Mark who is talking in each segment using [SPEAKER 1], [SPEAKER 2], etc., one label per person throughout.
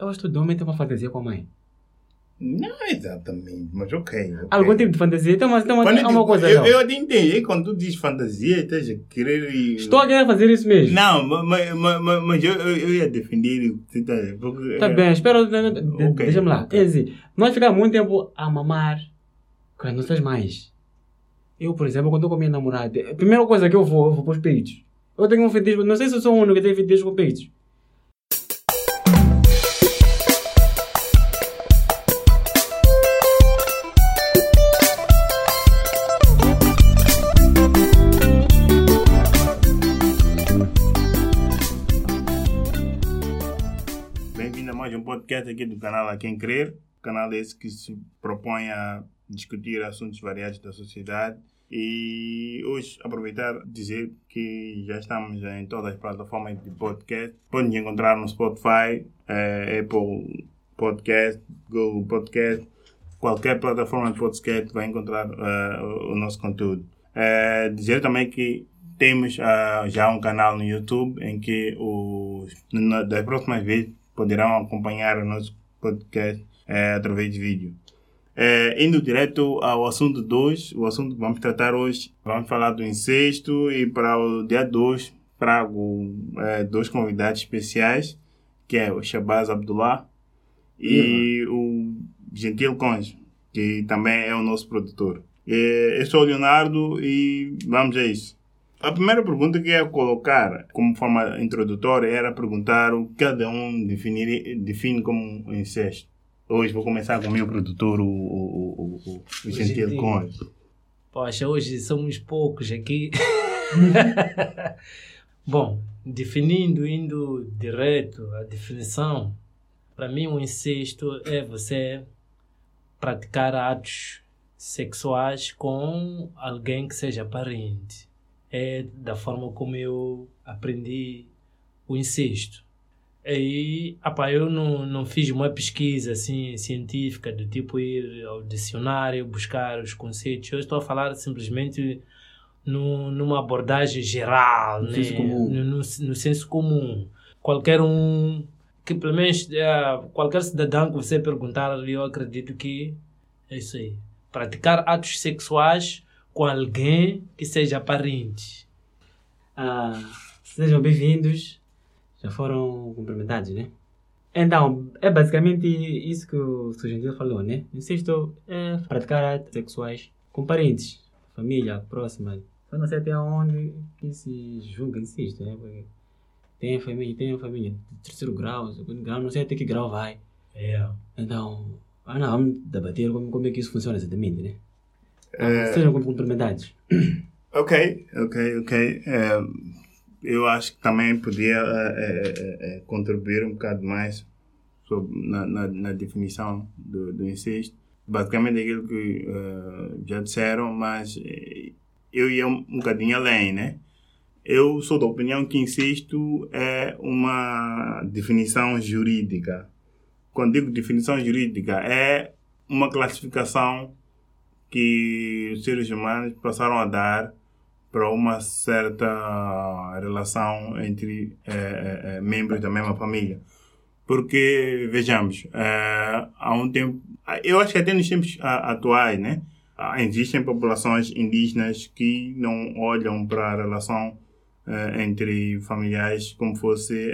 [SPEAKER 1] Eu acho que todo homem tem uma fantasia com a mãe.
[SPEAKER 2] Não exatamente, mas ok. okay.
[SPEAKER 1] Algum tipo de fantasia. Uma,
[SPEAKER 2] Quando
[SPEAKER 1] tem
[SPEAKER 2] eu
[SPEAKER 1] uma coisa.
[SPEAKER 2] eu,
[SPEAKER 1] não.
[SPEAKER 2] eu te entendi. Quando tu diz fantasia, estás a querer.
[SPEAKER 1] Estou a querer fazer isso mesmo.
[SPEAKER 2] Não, mas, mas, mas, mas eu, eu, ia defender. tá- Porque,
[SPEAKER 1] Tá
[SPEAKER 2] é,
[SPEAKER 1] bem, espera. de- de- de-
[SPEAKER 2] Ok,
[SPEAKER 1] Deixa-me lá.
[SPEAKER 2] ok.
[SPEAKER 1] Quer dizer, nós ficamos muito tempo a mamar com as nossas mães. Eu, por exemplo, quando eu com a minha namorada, a primeira coisa que eu vou, eu vou para os peitos. Eu tenho um feitiço, não sei se eu sou o único que tem feitiço com peitos.
[SPEAKER 2] Podcast aqui do canal A Quem Crer. Canal esse que se propõe a discutir assuntos variados da sociedade. E hoje aproveitar dizer que já estamos em todas as plataformas de podcast. Podem encontrar no Spotify, eh, Apple Podcast, Google Podcast, qualquer plataforma de podcast vai encontrar eh, o, nosso conteúdo. Eh, dizer também que temos ah, já um canal no YouTube em que os, na- das próximas vezes poderão acompanhar o nosso podcast eh, através de vídeo. Eh, indo direto ao assunto 2, o assunto que vamos tratar hoje, vamos falar do incesto e para o dia 2 trago eh, dois convidados especiais, que é o Shabazz Abdullah e o Gentil Conde, que também é o nosso produtor. Eh, eu sou o Leonardo e vamos a isso. A primeira pergunta que eu ia colocar como forma introdutória era perguntar o que cada um definir, define como incesto. Hoje vou começar com o meu produtor, o, o, o, o, o Gentil. Conde.
[SPEAKER 3] Poxa, hoje somos poucos aqui. Bom, definindo, indo direto à definição, para mim o incesto é você praticar atos sexuais com alguém que seja parente. É da forma como eu aprendi o incesto. Aí, apa, eu não, não fiz uma pesquisa assim científica do tipo ir ao dicionário buscar os conceitos. Eu estou a falar simplesmente no, numa abordagem geral,
[SPEAKER 1] No
[SPEAKER 3] né?
[SPEAKER 1] senso comum.
[SPEAKER 3] No, no, no senso comum. Qualquer um que pelo menos eh, qualquer cidadão que você perguntar, eu acredito que é isso aí. Praticar atos sexuais com alguém que seja parente.
[SPEAKER 1] Ah, sejam bem-vindos. Já foram cumprimentados, né? Então, é basicamente isso que o. Gentil falou, né? Insisto, é praticar atos sexuais com parentes, família próxima. Só não sei até onde que se julga insisto, né? Porque tem família, tem família de terceiro grau, segundo grau, não sei até que grau vai.
[SPEAKER 3] É.
[SPEAKER 1] Então, ah, não, vamos debater como, como é que isso funciona exatamente, né?
[SPEAKER 2] Eh,
[SPEAKER 1] Sejam cumprimentados.
[SPEAKER 2] Ok, ok, ok. É, eu acho que também podia é, é, é, é, contribuir um bocado mais sobre, na, na, na definição do, do incesto. Basicamente aquilo que é, já disseram, mas é, eu ia um, um bocadinho além, né? Eu sou da opinião que incesto é uma definição jurídica. Quando digo definição jurídica, é uma classificação que os seres humanos passaram a dar para uma certa relação entre eh, eh, membros da mesma família. Porque, vejamos, eh, há um tempo, eu acho que até nos tempos atuais, né, existem populações indígenas que não olham para a relação entre familiares como fosse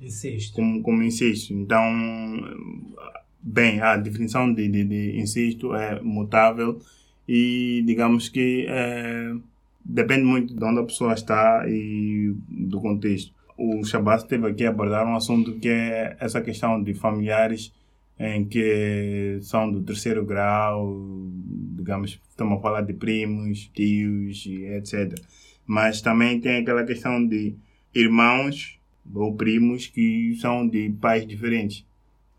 [SPEAKER 3] Incesto.
[SPEAKER 2] como, como incesto. Então, bem, a definição de, de, de incesto é mutável e digamos que é, depende muito de onde a pessoa está e do contexto. O Shabazz teve aqui a abordar um assunto que é essa questão de familiares em que são do terceiro grau, digamos, estamos a falar de primos, tios etc. Mas também tem aquela questão de irmãos ou primos que são de pais diferentes.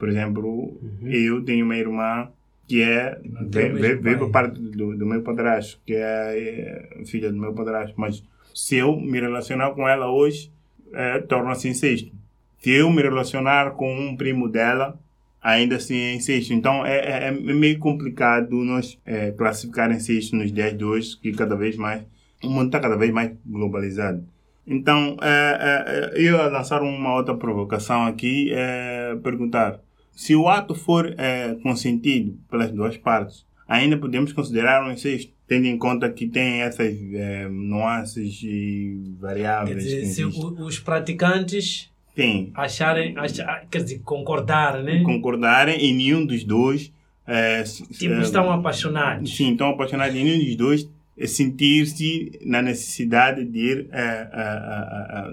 [SPEAKER 2] Por exemplo, eu tenho uma irmã que é veio, por parte do, do meu padrasto, que é, é filha do meu padrasto. Mas se eu me relacionar com ela hoje, é, torna-se incesto. Se eu me relacionar com um primo dela, ainda assim é incesto. Então é, é, é meio complicado nós é, classificar incesto nos dias de hoje, que cada vez mais o mundo está cada vez mais globalizado. Então, é, é, eu ia lançar uma outra provocação aqui, é, perguntar se o ato for é, consentido pelas duas partes, ainda podemos considerar um incesto, tendo em conta que tem essas é, nuances e variáveis.
[SPEAKER 3] Quer dizer,
[SPEAKER 2] que
[SPEAKER 3] se o- os praticantes
[SPEAKER 2] Tem.
[SPEAKER 3] acharem, achar, quer dizer, concordar, né?
[SPEAKER 2] Concordarem e nenhum dos dois. É,
[SPEAKER 3] Tipo,
[SPEAKER 2] é,
[SPEAKER 3] estão apaixonados.
[SPEAKER 2] Sim, estão apaixonados e nenhum dos dois é sentir-se na necessidade de ir é,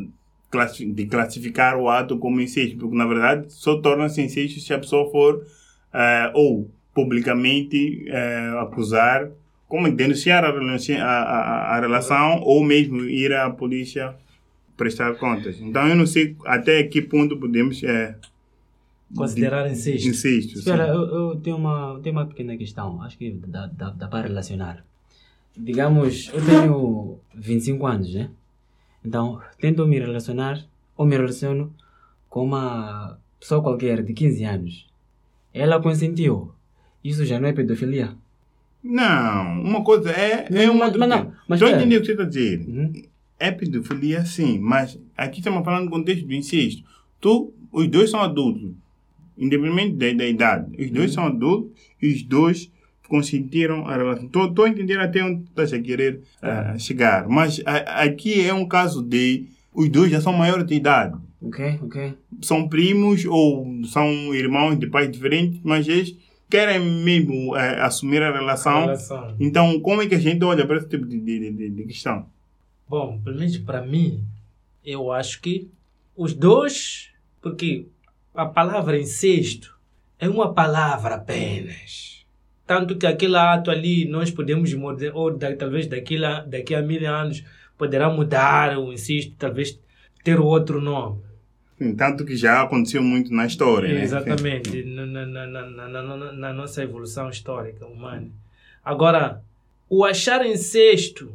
[SPEAKER 2] de classificar o ato como incesto, porque na verdade só torna-se incesto se a pessoa for é, ou publicamente é, acusar, como denunciar a, a, a, relação ou mesmo ir à polícia prestar contas. Então eu não sei até que ponto podemos é,
[SPEAKER 3] Considerar incesto.
[SPEAKER 2] incesto.
[SPEAKER 1] Espera, eu, eu tenho, uma, tenho uma pequena questão, acho que dá, dá, dá para relacionar. Digamos, eu tenho 25 anos, né? Então, tento me relacionar, ou me relaciono com uma pessoa qualquer de 15 anos. Ela consentiu. Isso já não é pedofilia?
[SPEAKER 2] Não, uma coisa é, é
[SPEAKER 1] Não,
[SPEAKER 2] um
[SPEAKER 1] mas- mas não, mas
[SPEAKER 2] Estou entender o que você está a dizer.
[SPEAKER 1] Uhum.
[SPEAKER 2] É pedofilia, sim, mas aqui estamos falando no contexto do incesto. Tu, os dois são adultos, independente da, da idade. Os dois são adultos e os dois consentiram a relação. Estou a entender até onde estás a querer ah, chegar. Mas a- aqui é um caso de os dois já são maiores de idade.
[SPEAKER 1] Ok, ok.
[SPEAKER 2] São primos ou são irmãos de pais diferentes, mas eles querem mesmo eh, assumir a relação.
[SPEAKER 3] Relação.
[SPEAKER 2] Então, como é que a gente olha para esse tipo de, de, de, de questão?
[SPEAKER 3] Bom, pelo menos para mim, eu acho que os dois, porque a palavra incesto é uma palavra apenas. Tanto que aquele ato ali nós podemos mudar, ou da- talvez daqui a, daqui a mil anos poderá mudar o incesto, talvez ter outro nome.
[SPEAKER 2] Sim, tanto que já aconteceu muito na história. né?
[SPEAKER 3] Exatamente, na, na, na, na, nossa evolução histórica humana. Agora, o achar incesto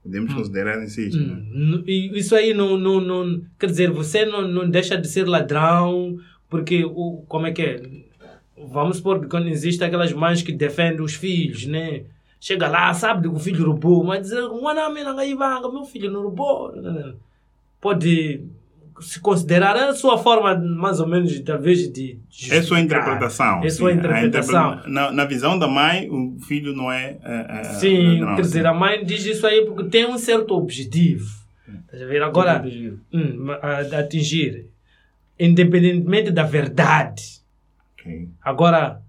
[SPEAKER 2] Podemos considerar incesto. né?
[SPEAKER 3] Hum, e Isso aí não, não, não. Quer dizer, você não, não deixa de ser ladrão, porque o, como é que é? Vamos supor que quando existem aquelas mães que defendem os filhos, né? Chega lá, sabe que o filho roubou, mas dizer, "Mwana, mina, ngai vanga, meu filho não roubou. Pode se considerar a sua forma, mais ou menos, de, talvez, de.
[SPEAKER 2] É sua
[SPEAKER 3] justificar.
[SPEAKER 2] interpretação.
[SPEAKER 3] É sua
[SPEAKER 2] sim. A
[SPEAKER 3] interpretação.
[SPEAKER 2] interpreta- Na, na visão da mãe, o filho não é. é, é
[SPEAKER 3] Sim,
[SPEAKER 2] ladrão,
[SPEAKER 3] quer dizer,
[SPEAKER 2] sim.
[SPEAKER 3] a mãe diz isso aí porque tem um certo objetivo. Estás a ver? Agora. Hum, a, a atingir, independentemente da verdade. Agora,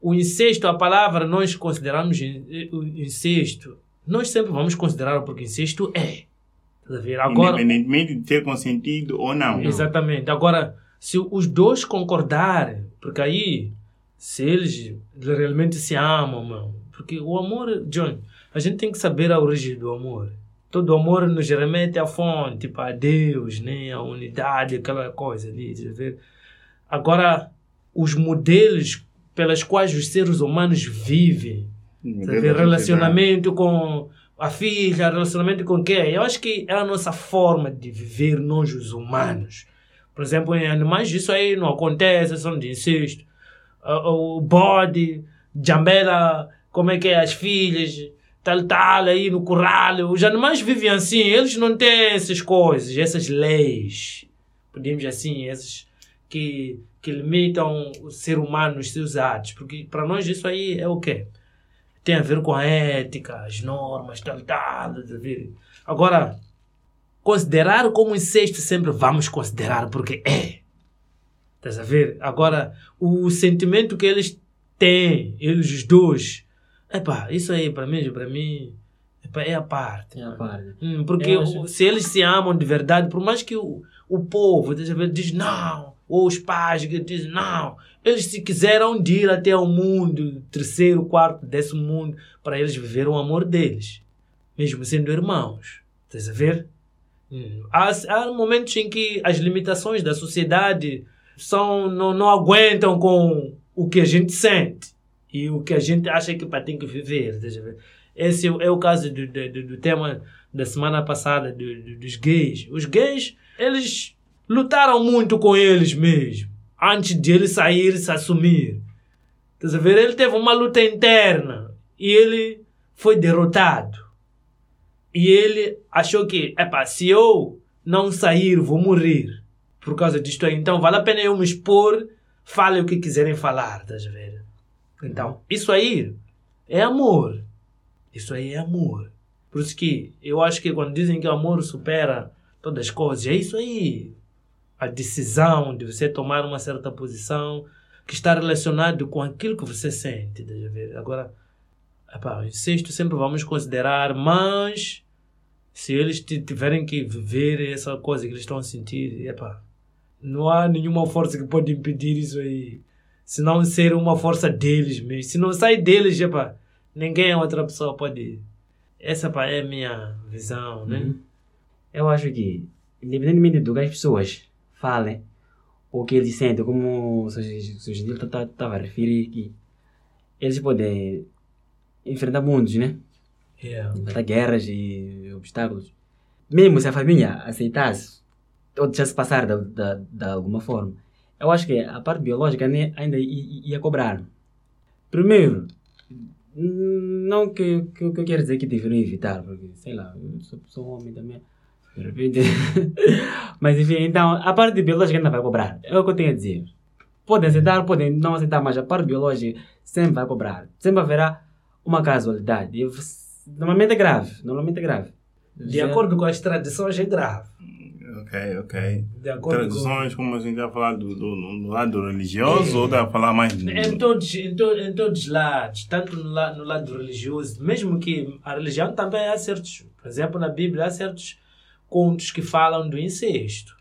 [SPEAKER 3] o incesto, a palavra, nós consideramos in- o incesto, nós sempre vamos considerar porque incesto é. Agora,
[SPEAKER 2] Independentemente de ter consentido ou não.
[SPEAKER 3] exatamente. Agora, se os dois concordarem, porque aí, se eles realmente se amam, mano, porque o amor, John, a gente tem que saber a origem do amor. Todo amor nos remete à fonte, para a Deus, né? a unidade, aquela coisa ali. Agora, os modelos pelos quais os seres humanos vivem, ver? relacionamento com a filha, relacionamento com quem? Eu acho que é a nossa forma de viver nós, os humanos. Por exemplo, em animais, isso aí não acontece, são de incesto. Ah, O bode, jambela, como é que é, as filhas, tal, tal, aí no curral. Os animais vivem assim, eles não têm essas coisas, essas leis, podemos assim, essas que, que limitam o ser humano nos seus atos. Porque para nós isso aí é o quê? Tem a ver com a ética, as normas, tal, tal. tá? Agora, considerar como incesto sempre vamos considerar porque é. Estás a ver? Agora, o sentimento que eles têm, eles os dois, epá, isso aí para mim, para mim, epá, é a parte.
[SPEAKER 1] É a parte.
[SPEAKER 3] Hum, porque
[SPEAKER 1] acho-
[SPEAKER 3] se eles se amam de verdade, por mais que o, o povo estás a ver, diz não, os pais que dizem não, eles se quiseram de ir até o mundo, terceiro, quarto, décimo mundo, para eles viver o amor deles, mesmo sendo irmãos. Estás a ver? Hum. Há, há momentos em que as limitações da sociedade são, não, não aguentam com o que a gente sente e o que a gente acha que pá, tem que viver. estás a ver? Esse é o caso do, do, do- do tema da semana passada do- do- dos gays. Os gays, eles lutaram muito com eles mesmo, antes de ele sair e se assumir. Estás a ver? Ele teve uma luta interna e ele foi derrotado. E ele achou que, epá, se eu não sair, vou morrer por causa disto aí. Então vale a pena eu me expor, falem o que quiserem falar, estás a ver? Então, isso aí é amor. Isso aí é amor. Por isso que eu acho que quando dizem que o amor supera todas as coisas, é isso aí. A decisão de você tomar uma certa posição que está relacionado com aquilo que você sente. Estás a ver? Agora, epá, o incesto sempre vamos considerar, mas se eles tiverem que viver essa coisa que eles estão a sentir, epá, não há nenhuma força que pode impedir isso aí. Se não ser uma força deles mesmo. Se não sai deles, epá, ninguém outra pessoa pode. Essa epá, é a minha visão, né?
[SPEAKER 1] Uhum. Eu acho que, independentemente do que as pessoas falem, ou que eles sentem, como o Sugidil estava a referir, que eles podem enfrentar mundos, né?
[SPEAKER 3] Yeah.
[SPEAKER 1] Enfrentar guerras e obstáculos. Mesmo se a família aceitasse, ou deixasse passar de, de, de alguma forma, eu acho que a parte biológica ainda ia, ia cobrar. Primeiro, não que, que, que eu quero dizer que deveriam evitar, porque, sei lá, eu sou, sou homem também. Mas enfim, então, a parte biológica ainda vai cobrar. É o que eu tenho a dizer. Podem aceitar, podem não aceitar, mas a parte biológica sempre vai cobrar. Sempre haverá uma casualidade. E, normalmente é grave. Normalmente é grave.
[SPEAKER 3] De acordo com as tradições, é grave.
[SPEAKER 2] Ok, ok.
[SPEAKER 3] De acordo
[SPEAKER 2] Tradições, como a gente está a falar do, do, do lado religioso ou está a falar mais do...
[SPEAKER 3] Em todos, em, to, em todos os lados, tanto no, no lado religioso, mesmo que a religião também há certos, por exemplo, na Bíblia há certos contos que falam do incesto,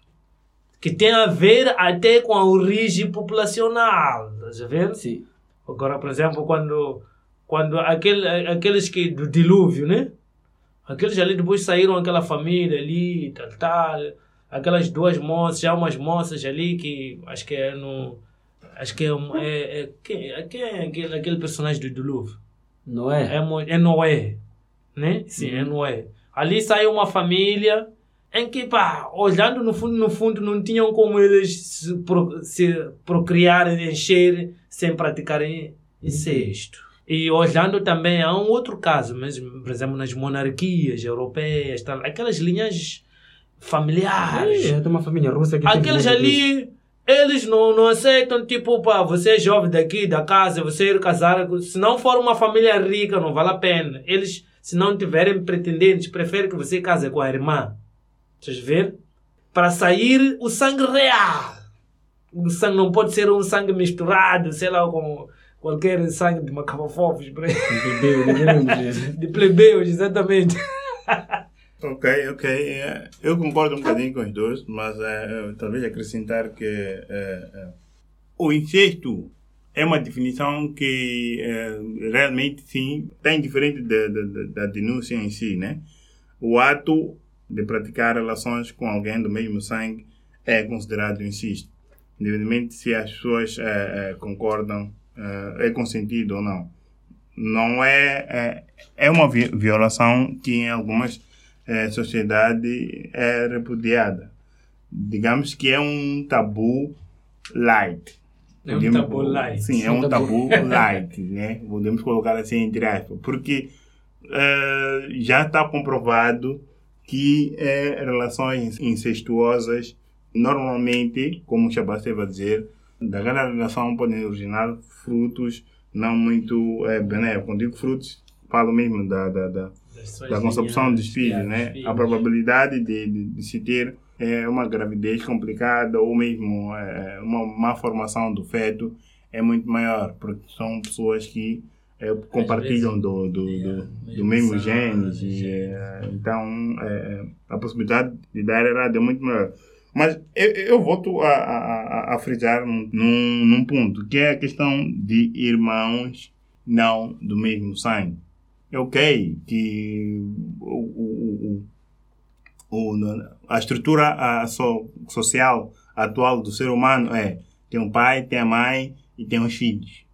[SPEAKER 3] que tem a ver até com a origem populacional, estás a ver?
[SPEAKER 1] Sim.
[SPEAKER 3] Agora, por exemplo, quando, quando aquele, aqueles que do dilúvio, né? Aqueles ali depois saíram aquela família ali, tal, tal. Aquelas duas moças, há umas moças ali que acho que é no. Acho que é. é, é quem, é, quem é aquele, aquele personagem do dilúvio?
[SPEAKER 1] Não é?
[SPEAKER 3] É, Noé. Né? Sim, é Noé. Ali saiu uma família em que, pá, olhando no fundo, no fundo, não tinham como eles se, pro, se procriarem, encher, sem praticarem incesto. E olhando também a um outro caso, mesmo, por exemplo, nas monarquias europeias, tal, aquelas linhas familiares.
[SPEAKER 1] É, tem uma família russa que
[SPEAKER 3] Aqueles
[SPEAKER 1] disso.
[SPEAKER 3] ali, eles não, não aceitam, tipo, pá, você é jovem daqui, da casa, você ir casar. Se não for uma família rica, não vale a pena. Eles, se não tiverem pretendentes, preferem que você case com a irmã. Vocês ver? Para sair o sangue real. O sangue não pode ser um sangue misturado, sei lá, com qualquer sangue de aí.
[SPEAKER 1] Entendeu? Entendeu?
[SPEAKER 3] de plebeus, exatamente.
[SPEAKER 2] Ok, ok. É, Eu concordo um bocadinho com os dois, mas é, talvez acrescentar que é, é, o incesto é uma definição que realmente sim tem diferente da, da, da- da denúncia em si, né? O ato de praticar relações com alguém do mesmo sangue é considerado incesto, independentemente se as pessoas é, é, concordam, é, é consentido ou não. Não é, é é uma vi- violação que em algumas sociedades é repudiada. Digamos que é um tabu light.
[SPEAKER 3] É um
[SPEAKER 2] Podemos-
[SPEAKER 3] tabu light.
[SPEAKER 2] Sim, é
[SPEAKER 1] Um
[SPEAKER 2] um
[SPEAKER 1] tabu.
[SPEAKER 2] tabu light, né? Podemos colocar assim entre aspas. Porque já está comprovado que eh, relações incestuosas, normalmente, como o Shabbat vai dizer, daquela relação podem originar frutos não muito eh, benéficos. Quando digo frutos, falo mesmo da, da, da, da concepção dos filhos, né? A probabilidade de, de, de se ter é, uma gravidez complicada ou mesmo é, uma má formação do feto é muito maior, porque são pessoas que é, compartilham do, do, do, do mesmo e,
[SPEAKER 3] genes.
[SPEAKER 2] é, então, é, a possibilidade de dar errado é muito maior. Mas eu, eu volto a, a, a- frisar num, num, ponto, que é a questão de irmãos não do mesmo sangue. É ok que o, o, o- a estrutura a, so, social atual do ser humano é tem um pai, tem a mãe e tem os filhos.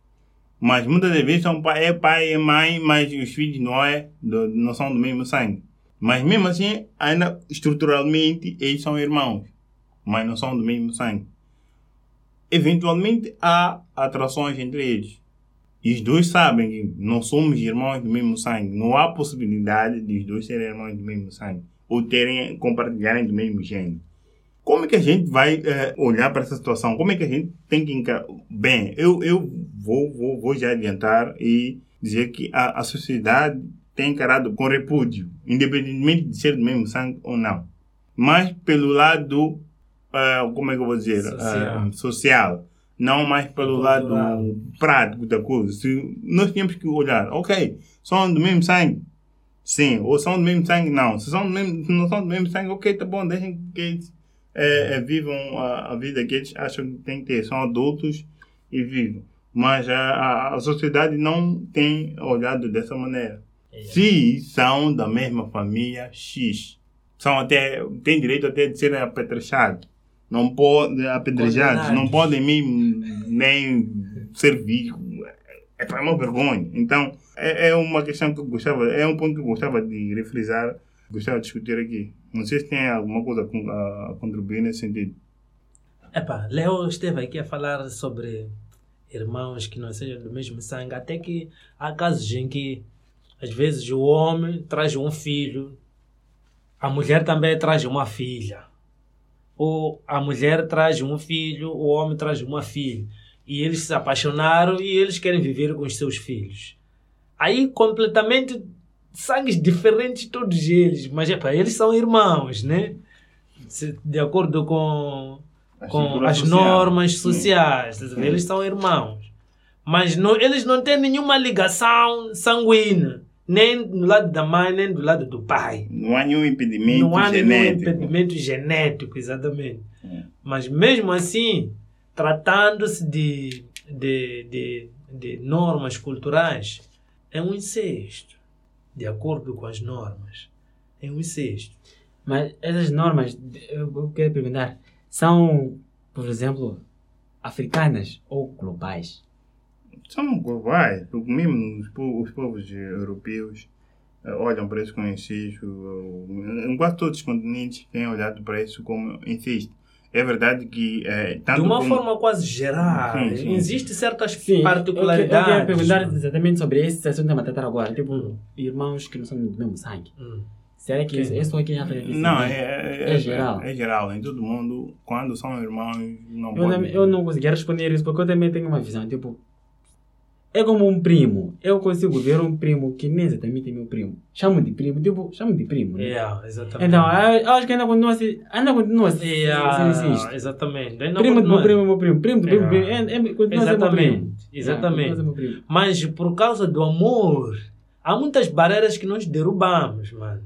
[SPEAKER 2] Mas muitas vezes são pai, é pai e mãe, mas os filhos não, é, do, não são do mesmo sangue. Mas mesmo assim, ainda estruturalmente, eles são irmãos, mas não são do mesmo sangue. Eventualmente há atrações entre eles. E os dois sabem que não somos irmãos do mesmo sangue. Não há possibilidade de os dois serem irmãos do mesmo sangue. ou terem, compartilharem do mesmo gênero. Como é que a gente vai eh, olhar para essa situação? Como é que a gente tem que encarar? Bem, eu, eu vou, vou, vou já adiantar e dizer que a, a sociedade tem encarado com repúdio, independentemente de ser do mesmo sangue ou não. Mas pelo lado, eh, como é que eu vou dizer?
[SPEAKER 3] Social.
[SPEAKER 2] Eh, social. Não mais pelo
[SPEAKER 3] Cultural.
[SPEAKER 2] lado prático da coisa. Se nós temos que olhar, ok, são do mesmo sangue. Sim, ou são do mesmo sangue, não. Se, são do mesmo, não são do mesmo sangue, ok, tá bom, deixem que eh, eh, vivam a, a vida que eles acham que tem que ter. São adultos e vivam. Mas a, a, sociedade não tem olhado dessa maneira.
[SPEAKER 3] É.
[SPEAKER 2] Se são da mesma família X, são até, têm direito até de serem apetrechados. Não podem apedrejados, não podem nem, nem servir. É para uma vergonha. Então, é, é uma questão que eu gostava, é um ponto que eu gostava de refrisar, gostava de discutir aqui. Não sei se tem alguma coisa a con- a contribuir nesse sentido.
[SPEAKER 3] Epa, Leo esteve aqui a falar sobre irmãos que não sejam do mesmo sangue, até que há casos em que às vezes o homem traz um filho, a mulher também traz uma filha. Ou a mulher traz um filho, o homem traz uma filha. E eles se apaixonaram e eles querem viver com os seus filhos. Aí completamente sangues diferentes todos eles, mas epa, eles são irmãos, né? De acordo com
[SPEAKER 2] A
[SPEAKER 3] com as
[SPEAKER 2] social.
[SPEAKER 3] normas
[SPEAKER 2] Sim.
[SPEAKER 3] sociais. ver? Eles são irmãos. Mas não, eles não têm nenhuma ligação sanguínea. Nem do lado da mãe, nem do lado do pai.
[SPEAKER 2] Não há nenhum impedimento
[SPEAKER 3] não há nenhum
[SPEAKER 2] genético.
[SPEAKER 3] impedimento genético, exatamente.
[SPEAKER 2] É.
[SPEAKER 3] Mas mesmo assim, tratando-se de, de, de, de normas culturais, é um incesto. De acordo com as normas. É um incesto.
[SPEAKER 1] Mas essas normas, eu quero perguntar, são, por exemplo, africanas ou globais?
[SPEAKER 2] São globais, porque mesmo os, po- os povos europeus eh, olham para isso com incesto. Em quase todos os continentes têm olhado para isso como incesto. É verdade que. tanto
[SPEAKER 3] de uma
[SPEAKER 2] como-
[SPEAKER 3] forma quase geral,
[SPEAKER 2] Sim, sim.
[SPEAKER 3] Existem certas
[SPEAKER 1] Sim,
[SPEAKER 3] particularidades.
[SPEAKER 1] Eu, eu perguntar exatamente sobre esse assunto que estamos a tratar agora. Tipo,
[SPEAKER 3] Hum.
[SPEAKER 1] irmãos que não são do mesmo sangue.
[SPEAKER 3] Hum.
[SPEAKER 1] Será que
[SPEAKER 3] Sim.
[SPEAKER 1] é só aqui em África
[SPEAKER 2] Não,
[SPEAKER 1] vê?
[SPEAKER 2] é, é,
[SPEAKER 1] É geral.
[SPEAKER 2] É, geral. Em todo mundo, quando são irmãos, não
[SPEAKER 1] Eu,
[SPEAKER 2] podem.
[SPEAKER 1] também- eu não conseguia responder isso porque eu também tenho uma visão. Tipo, é como um primo. Eu consigo ver um primo que nem exatamente é meu primo. Chamo de primo, tipo, chamo de primo. né?
[SPEAKER 3] Yeah, exatamente.
[SPEAKER 1] Então, eu, acho que ainda continua a ser. Ainda continua a ser.
[SPEAKER 3] Yeah,
[SPEAKER 1] incesto.
[SPEAKER 3] exatamente. Ainda
[SPEAKER 1] Primo do meu primo é meu primo. Primo do primo,
[SPEAKER 3] Yeah.
[SPEAKER 1] primo. É, é, continua meu primo.
[SPEAKER 3] Exatamente, exatamente.
[SPEAKER 1] Yeah, primo.
[SPEAKER 3] Mas por causa do amor, há muitas barreiras que nós derrubamos, mano.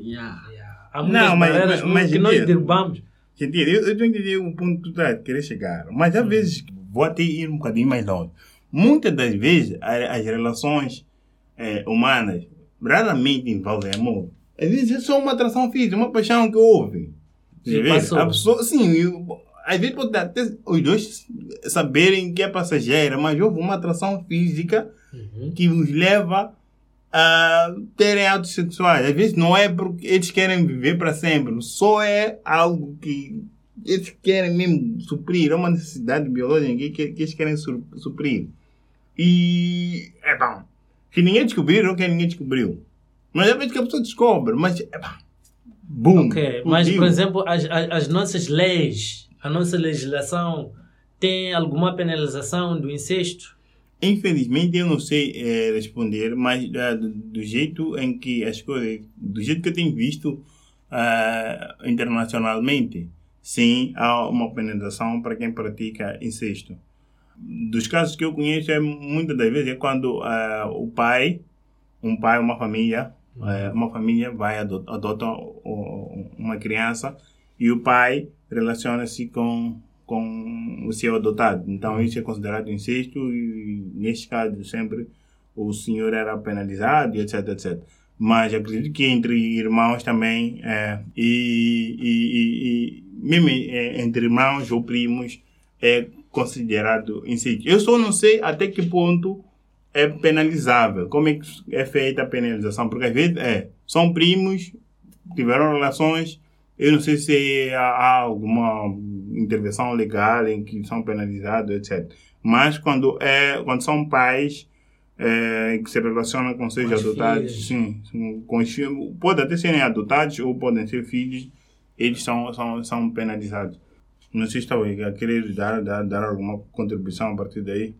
[SPEAKER 1] Yeah.
[SPEAKER 3] Yeah. Há muitas
[SPEAKER 2] Não, mas-
[SPEAKER 3] barreiras
[SPEAKER 2] mas- mas
[SPEAKER 3] que nós derrubamos.
[SPEAKER 2] Entendi. Eu, eu estou entendendo o ponto que tu está a querer chegar. Mas às vezes, vou até ir um bocadinho mais longe. Muitas das vezes, as relações eh, humanas raramente envolvem amor. Às vezes é só uma atração física, uma paixão que houve. A pessoa, sim, eu- às vezes pode até os dois saberem que é passageira, mas houve uma atração física
[SPEAKER 3] Uhum.
[SPEAKER 2] que os leva a terem atos sexuais. Às vezes não é porque eles querem viver para sempre, só é algo que eles querem mesmo suprir, é uma necessidade biológica que, que, que eles querem su- suprir. E é bom. Se ninguém descobrir, ok, ninguém descobriu. Mas às vezes que a pessoa descobre, mas é bom. Boom.
[SPEAKER 3] Ok, mas por exemplo, as, as, as nossas leis, a nossa legislação tem alguma penalização do incesto?
[SPEAKER 2] Infelizmente eu não sei eh, responder, mas eh, do, do jeito em que as coisas, do jeito que eu tenho visto ah, internacionalmente, sim, há uma penalização para quem pratica incesto. Dos casos que eu conheço, é, muitas das vezes é quando ah, o pai, um pai, uma família, eh, uma família vai ado- adota o- uma criança e o pai relaciona-se com com o seu adotado. Então isso é considerado incesto e neste caso sempre o senhor era penalizado etc, etc. Mas acredito que entre irmãos também é, e, e, e, e mesmo entre irmãos ou primos é considerado incesto. Eu só não sei até que ponto é penalizável. Como é que é feita a penalização? Porque às vezes é, são primos, tiveram relações, eu não sei se há, alguma intervenção legal em que são penalizados, etc. Mas quando, é, quando são pais, eh, que se relacionam com seus
[SPEAKER 3] Com
[SPEAKER 2] adotados, sim, sim, com os pode até serem adotados ou podem ser filhos, eles são, são, são penalizados. Não sei se está a querer dar, dar, dar alguma contribuição a partir daí.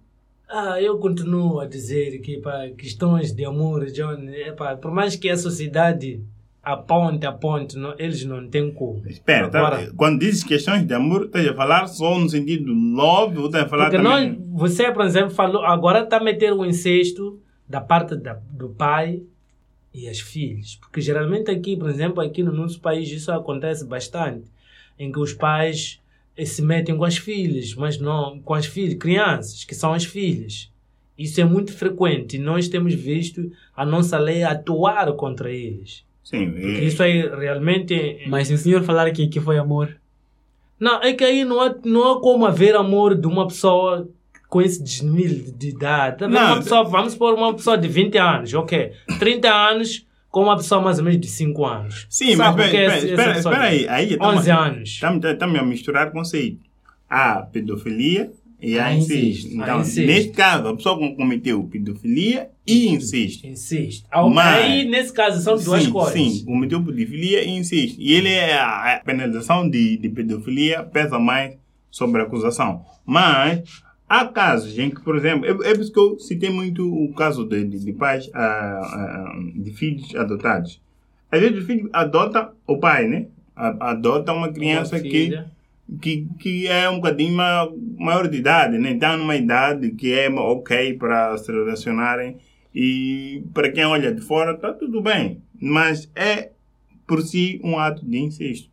[SPEAKER 3] Ah, eu continuo a dizer que para questões de amor, John, epá, por mais que a sociedade aponte, aponte, não, eles não têm como.
[SPEAKER 2] Espera, tá? Quando dizes questões de amor, estás a falar só no sentido love ou estás a falar
[SPEAKER 3] porque
[SPEAKER 2] também...
[SPEAKER 3] nós, você, por exemplo, falou, agora está a meter o incesto da parte da, do pai e as filhas. Porque geralmente aqui, por exemplo, aqui no nosso país isso acontece bastante, em que os pais eh, se metem com as filhas, mas não com as filhas, crianças, que são as filhas. Isso é muito frequente e nós temos visto a nossa lei atuar contra eles.
[SPEAKER 2] Sim,
[SPEAKER 3] Porque
[SPEAKER 2] é-
[SPEAKER 3] isso aí realmente.
[SPEAKER 1] Mas se o senhor falar que, que foi amor,
[SPEAKER 3] Não, é que aí não há, não há como haver amor de uma pessoa com esse desnível de idade. Tá?
[SPEAKER 2] Não,
[SPEAKER 3] uma pessoa, vamos pôr uma pessoa de 20 anos, ok. 30 anos com uma pessoa mais ou menos de 5 anos.
[SPEAKER 2] Sim,
[SPEAKER 3] Sabe
[SPEAKER 2] mas
[SPEAKER 3] é
[SPEAKER 2] espera,
[SPEAKER 3] esse-
[SPEAKER 2] espera, espera aí. aí
[SPEAKER 3] 11 anos.
[SPEAKER 2] Estamos a misturar conceitos. Há pedofilia e há
[SPEAKER 1] Há
[SPEAKER 2] incesto.
[SPEAKER 1] incesto.
[SPEAKER 2] Então,
[SPEAKER 3] incesto.
[SPEAKER 2] neste caso, a pessoa cometeu pedofilia e incesto.
[SPEAKER 3] Insisto. Ah,
[SPEAKER 2] Mas-
[SPEAKER 3] Aí, nesse caso, são duas
[SPEAKER 2] sim,
[SPEAKER 3] coisas.
[SPEAKER 2] Sim, cometeu pedofilia e incesto. E ele é a a penalização de, de pedofilia pesa mais sobre a acusação. Mas há casos em que, por exemplo, é, é por isso que eu citei muito o caso de, de, de pais, ah, ah, de filhos adotados. Às vezes o filho adota o pai, né? Adota uma criança
[SPEAKER 3] Uma
[SPEAKER 2] que que, que é um bocadinho ma- maior de idade, né? Está numa idade que é ok para se relacionarem e para quem olha de fora está tudo bem, mas é por si um ato de incesto.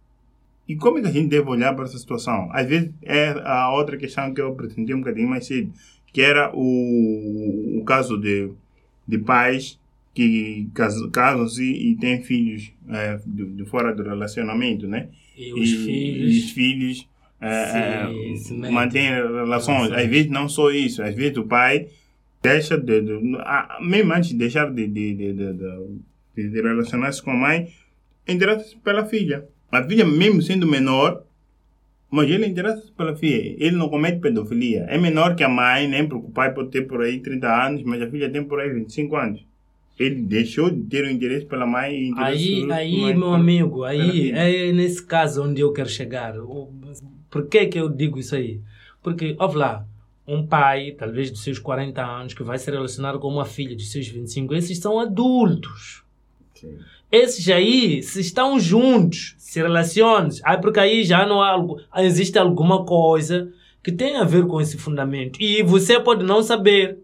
[SPEAKER 2] E como é que a gente deve olhar para essa situação? Às vezes é a outra questão que eu pretendi um bocadinho mais cedo, que era o, o caso de, de pais que cas- casam-se e têm filhos é, de, de fora do relacionamento, né?
[SPEAKER 3] E os
[SPEAKER 2] e,
[SPEAKER 3] filhos.
[SPEAKER 2] e os filhos é, é, mantêm relações. Às vezes não só isso, às vezes o pai deixa de, de- ah, mesmo antes de deixar de, de, de, relacionar-se com a mãe, interessa-se pela filha. A filha, mesmo sendo menor, mas ele interessa-se pela filha. Ele não comete pedofilia. É menor que a mãe, nem porque o pai pode ter por aí 30 anos, mas a filha tem por aí 25 anos. Ele deixou de ter o interesse pela mãe e interesse
[SPEAKER 3] Aí, aí
[SPEAKER 2] mãe
[SPEAKER 3] meu amigo, aí é nesse caso onde eu quero chegar. Por que que eu digo isso aí? Porque, olha lá, um pai, talvez dos seus 40 anos, que vai se relacionar com uma filha de seus 25, esses são adultos.
[SPEAKER 2] Sim.
[SPEAKER 3] Esses aí, se estão juntos, se relacionam, aí porque aí já não há algo, existe alguma coisa que tem a ver com esse fundamento. E você pode não saber.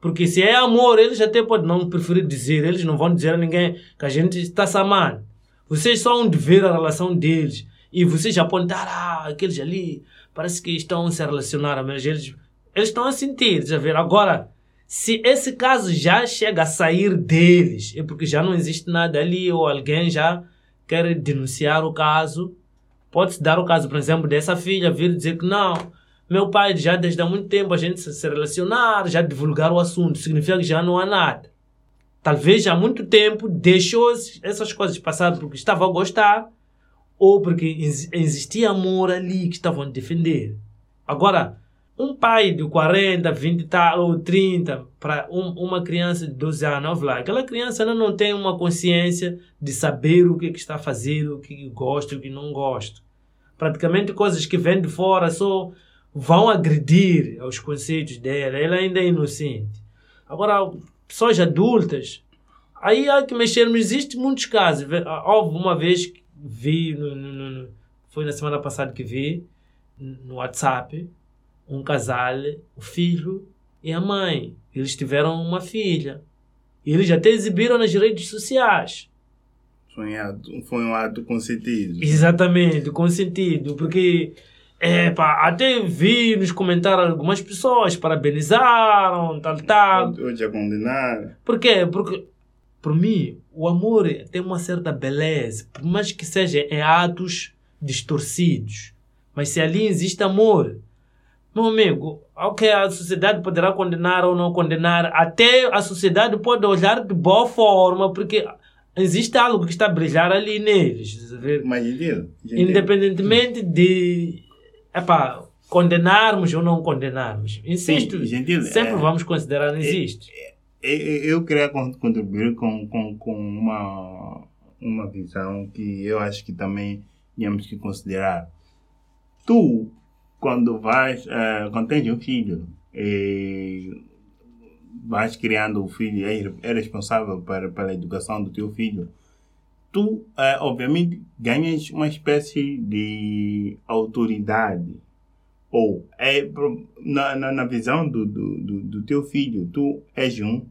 [SPEAKER 3] Porque se é amor, eles até podem não preferir dizer, eles não vão dizer a ninguém que a gente está se amando. Vocês só vão ver a relação deles. E vocês estar, ah, aqueles ali, parece que estão a se relacionar, mas eles, eles estão a sentir, já ver. Agora, se esse caso já chega a sair deles, é porque já não existe nada ali, ou alguém já quer denunciar o caso. Pode-se dar o caso, por exemplo, dessa filha vir dizer que não, meu pai já desde há muito tempo a gente se relacionar, já divulgar o assunto, significa que já não há nada. Talvez há muito tempo deixou es- essas coisas passar porque estava a gostar ou porque ex- existia amor ali que estavam a defender. Agora, um pai de 40, 20 e tal, ou 30, para um, uma criança de 12 anos, lá, aquela criança ainda não tem uma consciência de saber o que, que está fazendo, o que gosta e o que não gosta. Praticamente coisas que vêm de fora só vão agredir aos conceitos dela. Ela ainda é inocente. Agora, pessoas adultas, aí há que mexer, mas existem muitos casos. Ah, Houve uma vez que vi, no- no- no- foi na semana passada que vi, no WhatsApp, um casal, o filho e a mãe. Eles tiveram uma filha. E eles até exibiram nas redes sociais.
[SPEAKER 2] Foi um ato, foi um ato consentido.
[SPEAKER 3] Exatamente, com sentido, porque é, pá, até vi nos comentários algumas pessoas parabenizaram, tal, tal.
[SPEAKER 2] Hoje a condenar.
[SPEAKER 3] Por quê? Porque, por mim, o amor tem uma certa beleza, por mais que seja em atos distorcidos. Mas se ali existe amor, meu amigo, ok, a sociedade poderá condenar ou não condenar, até a sociedade pode olhar de boa forma, porque existe algo que está a brilhar ali neles.
[SPEAKER 2] Mas entendeu?
[SPEAKER 3] Independentemente de epá, condenarmos ou não condenarmos. Insisto,
[SPEAKER 2] Sim, gentil,
[SPEAKER 3] sempre
[SPEAKER 2] é-
[SPEAKER 3] vamos considerar existe.
[SPEAKER 2] eu, eu queria con- contribuir com, com, com uma, uma visão que eu acho que também temos que considerar. Tu, quando vais, eh, quando tens um filho, eh, vais criando o filho, é, é responsável para, pela educação do teu filho, tu, eh, obviamente, ganhas uma espécie de autoridade. Ou, é, na, na, na visão do, do, do, do teu filho, tu és um.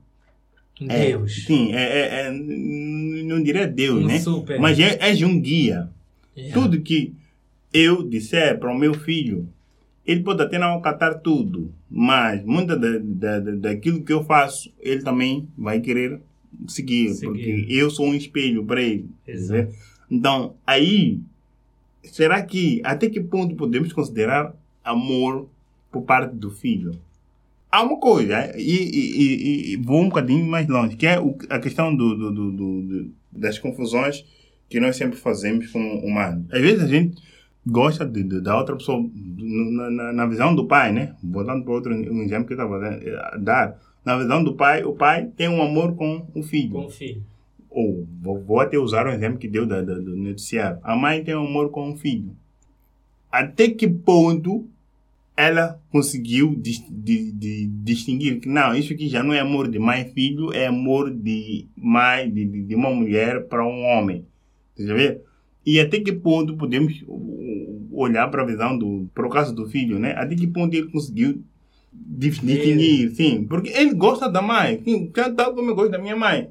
[SPEAKER 2] é,
[SPEAKER 3] Deus.
[SPEAKER 2] sim, é, é, é, não diria Deus,
[SPEAKER 3] Um
[SPEAKER 2] né?
[SPEAKER 3] super.
[SPEAKER 2] Mas é, és um guia.
[SPEAKER 3] Yeah.
[SPEAKER 2] Tudo que eu disser para o meu filho, ele pode até não acatar tudo, mas muita da, da, da- daquilo que eu faço, ele também vai querer seguir,
[SPEAKER 3] Seguir.
[SPEAKER 2] porque eu sou um espelho para ele.
[SPEAKER 3] Exato.
[SPEAKER 2] Então, aí, será que até que ponto podemos considerar amor por parte do filho? Há uma coisa, e, e- e- e vou um bocadinho mais longe, que é a questão do- do- do- do- das confusões que nós sempre fazemos como humanos. Às vezes a gente gosta de, de- da outra pessoa, na, na- na visão do pai, né? Voltando para outro um exemplo que eu estava a dar. Na visão do pai, o pai tem um amor com o filho
[SPEAKER 3] Com o filho.
[SPEAKER 2] ou vou, vou até usar o exemplo que deu da, da- do noticiário. A mãe tem amor com o filho. Até que ponto ela conseguiu dis, di- di- distinguir que não, isso aqui já não é amor de mãe e filho, é amor de mãe, de, de, de uma mulher para um homem. Você já vê? E até que ponto podemos olhar para a visão do, para o caso do filho, né? Até que ponto ele conseguiu distinguir, sim, porque ele gosta da mãe, sim, tal tal como eu gosto da minha mãe.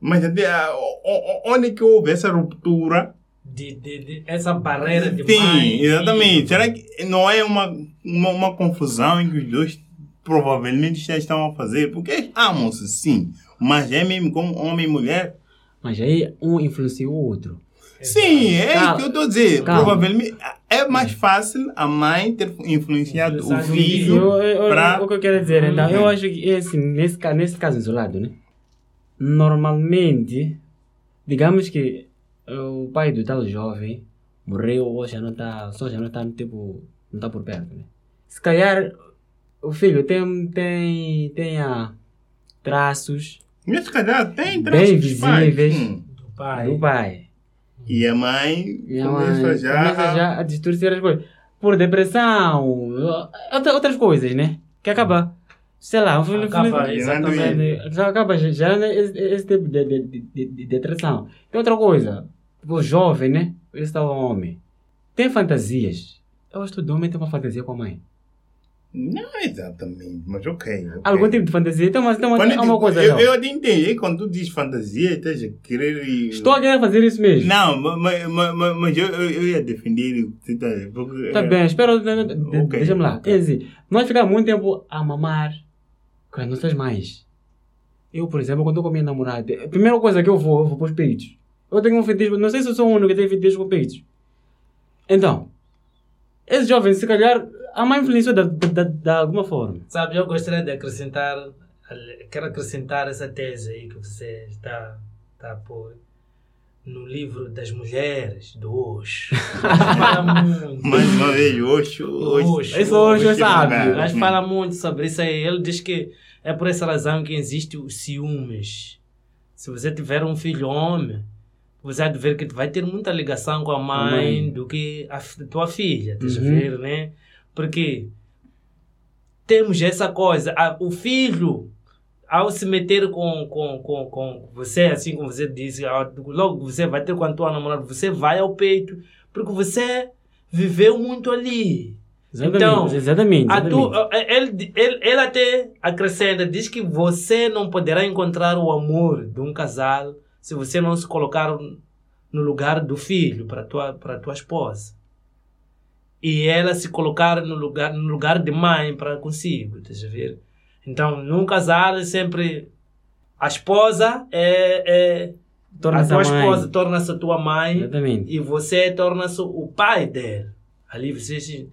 [SPEAKER 2] Mas até, ah, o- o- onde que houve essa ruptura?
[SPEAKER 3] De, de, de- essa barreira de
[SPEAKER 2] Sim,
[SPEAKER 3] mãe e
[SPEAKER 2] exatamente.
[SPEAKER 3] filho.
[SPEAKER 2] Será que não é uma, uma, uma confusão em que os dois provavelmente já estão a fazer? Porque eles amam-se, sim, mas é mesmo como homem e mulher?
[SPEAKER 1] Mas aí um influencia o outro.
[SPEAKER 2] Sim, é isso
[SPEAKER 1] Calma.
[SPEAKER 2] que eu estou a dizer.
[SPEAKER 1] Calma.
[SPEAKER 2] Provavelmente é mais fácil a mãe ter influenciado o
[SPEAKER 3] o
[SPEAKER 2] filho. Pra-
[SPEAKER 1] O que eu quero dizer, então, eu
[SPEAKER 2] Uhum.
[SPEAKER 1] acho que esse, nesse, nesse caso isolado, né? Normalmente, digamos que eh, o pai do tal jovem morreu ou já não está, só já não está tipo, não está por perto, né? Se calhar o filho tem, tem, tenha traços
[SPEAKER 2] Mas se calhar tem
[SPEAKER 1] Bem
[SPEAKER 2] traços pais,
[SPEAKER 1] visíveis.
[SPEAKER 2] sim.
[SPEAKER 3] Do pai.
[SPEAKER 1] do pai.
[SPEAKER 2] E a mãe
[SPEAKER 1] E a
[SPEAKER 2] começa
[SPEAKER 1] mãe
[SPEAKER 2] já,
[SPEAKER 1] começa
[SPEAKER 2] a-
[SPEAKER 1] já a distorcer as coisas. Por depressão, outra- outras coisas, né? Que acaba, sei lá, um filho-
[SPEAKER 3] Acaba,
[SPEAKER 1] filho-
[SPEAKER 3] exatamente.
[SPEAKER 1] já acaba gerando esse, esse tipo de, de, de, de, de depressão. E outra coisa, o jovem, né? Esse tal homem, tem fantasias. Eu acho que todo homem tem uma fantasia com a mãe.
[SPEAKER 2] Não exatamente, mas ok. ok.
[SPEAKER 1] Algum tipo de fantasia. Uma,
[SPEAKER 2] Quando
[SPEAKER 1] é
[SPEAKER 2] eu
[SPEAKER 1] uma coisa.
[SPEAKER 2] eu,
[SPEAKER 1] não.
[SPEAKER 2] eu até entendi. Quando tu diz fantasia, estás a querer.
[SPEAKER 1] Estou a querer fazer isso mesmo.
[SPEAKER 2] Não, mas, mas, mas, mas eu, eu, ia defender. tá- porque,
[SPEAKER 1] Tá
[SPEAKER 2] é,
[SPEAKER 1] bem, espera, de- de- de-
[SPEAKER 2] Ok,
[SPEAKER 1] deixa-me lá.
[SPEAKER 2] ok.
[SPEAKER 1] Quer dizer, nós ficamos muito tempo a mamar com as nossas mães. Eu, por exemplo, quando estou com a minha namorada, a primeira coisa que eu vou, eu vou para os peitos. Eu tenho um feitiço, não sei se eu sou o único que tem feitiço com peitos. Então, esse jovem, se calhar, a mãe influenciou de, de, de, de alguma forma.
[SPEAKER 3] Sabe, eu gostaria de acrescentar, quero acrescentar essa tese aí que você está, está a pôr no livro das mulheres do muito.
[SPEAKER 2] Mais uma vez, hoje. hoje,
[SPEAKER 3] Oxo.
[SPEAKER 1] Esse hoje
[SPEAKER 2] hoje
[SPEAKER 1] sábio.
[SPEAKER 2] lugar.
[SPEAKER 3] Mas fala muito sobre isso aí. Ele diz que é por essa razão que existe os ciúmes. Se você tiver um filho homem, você vai ver que vai ter muita ligação com a mãe,
[SPEAKER 1] mãe.
[SPEAKER 3] do que a tua filha,
[SPEAKER 1] Uhum.
[SPEAKER 3] ver, né? Porque temos essa coisa, a- o filho, ao se meter com, com, com, com você, assim como você disse, logo você vai ter com a tua namorada, você vai ao peito, porque você viveu muito ali.
[SPEAKER 1] Exatamente.
[SPEAKER 3] Então,
[SPEAKER 1] exatamente.
[SPEAKER 3] A
[SPEAKER 1] exatamente.
[SPEAKER 3] tu, ele, ele, ele até acrescenta, diz que você não poderá encontrar o amor de um casal se você não se colocar no lugar do filho para tua para tua esposa. E ela se colocar no lugar no lugar de mãe para consigo, estás a ver? Então, num casal é sempre a esposa é, é a
[SPEAKER 1] Torna-se
[SPEAKER 3] tua
[SPEAKER 1] a mãe.
[SPEAKER 3] esposa torna-se a tua mãe
[SPEAKER 1] Exatamente.
[SPEAKER 3] e você torna-se o pai dele. Ali você se...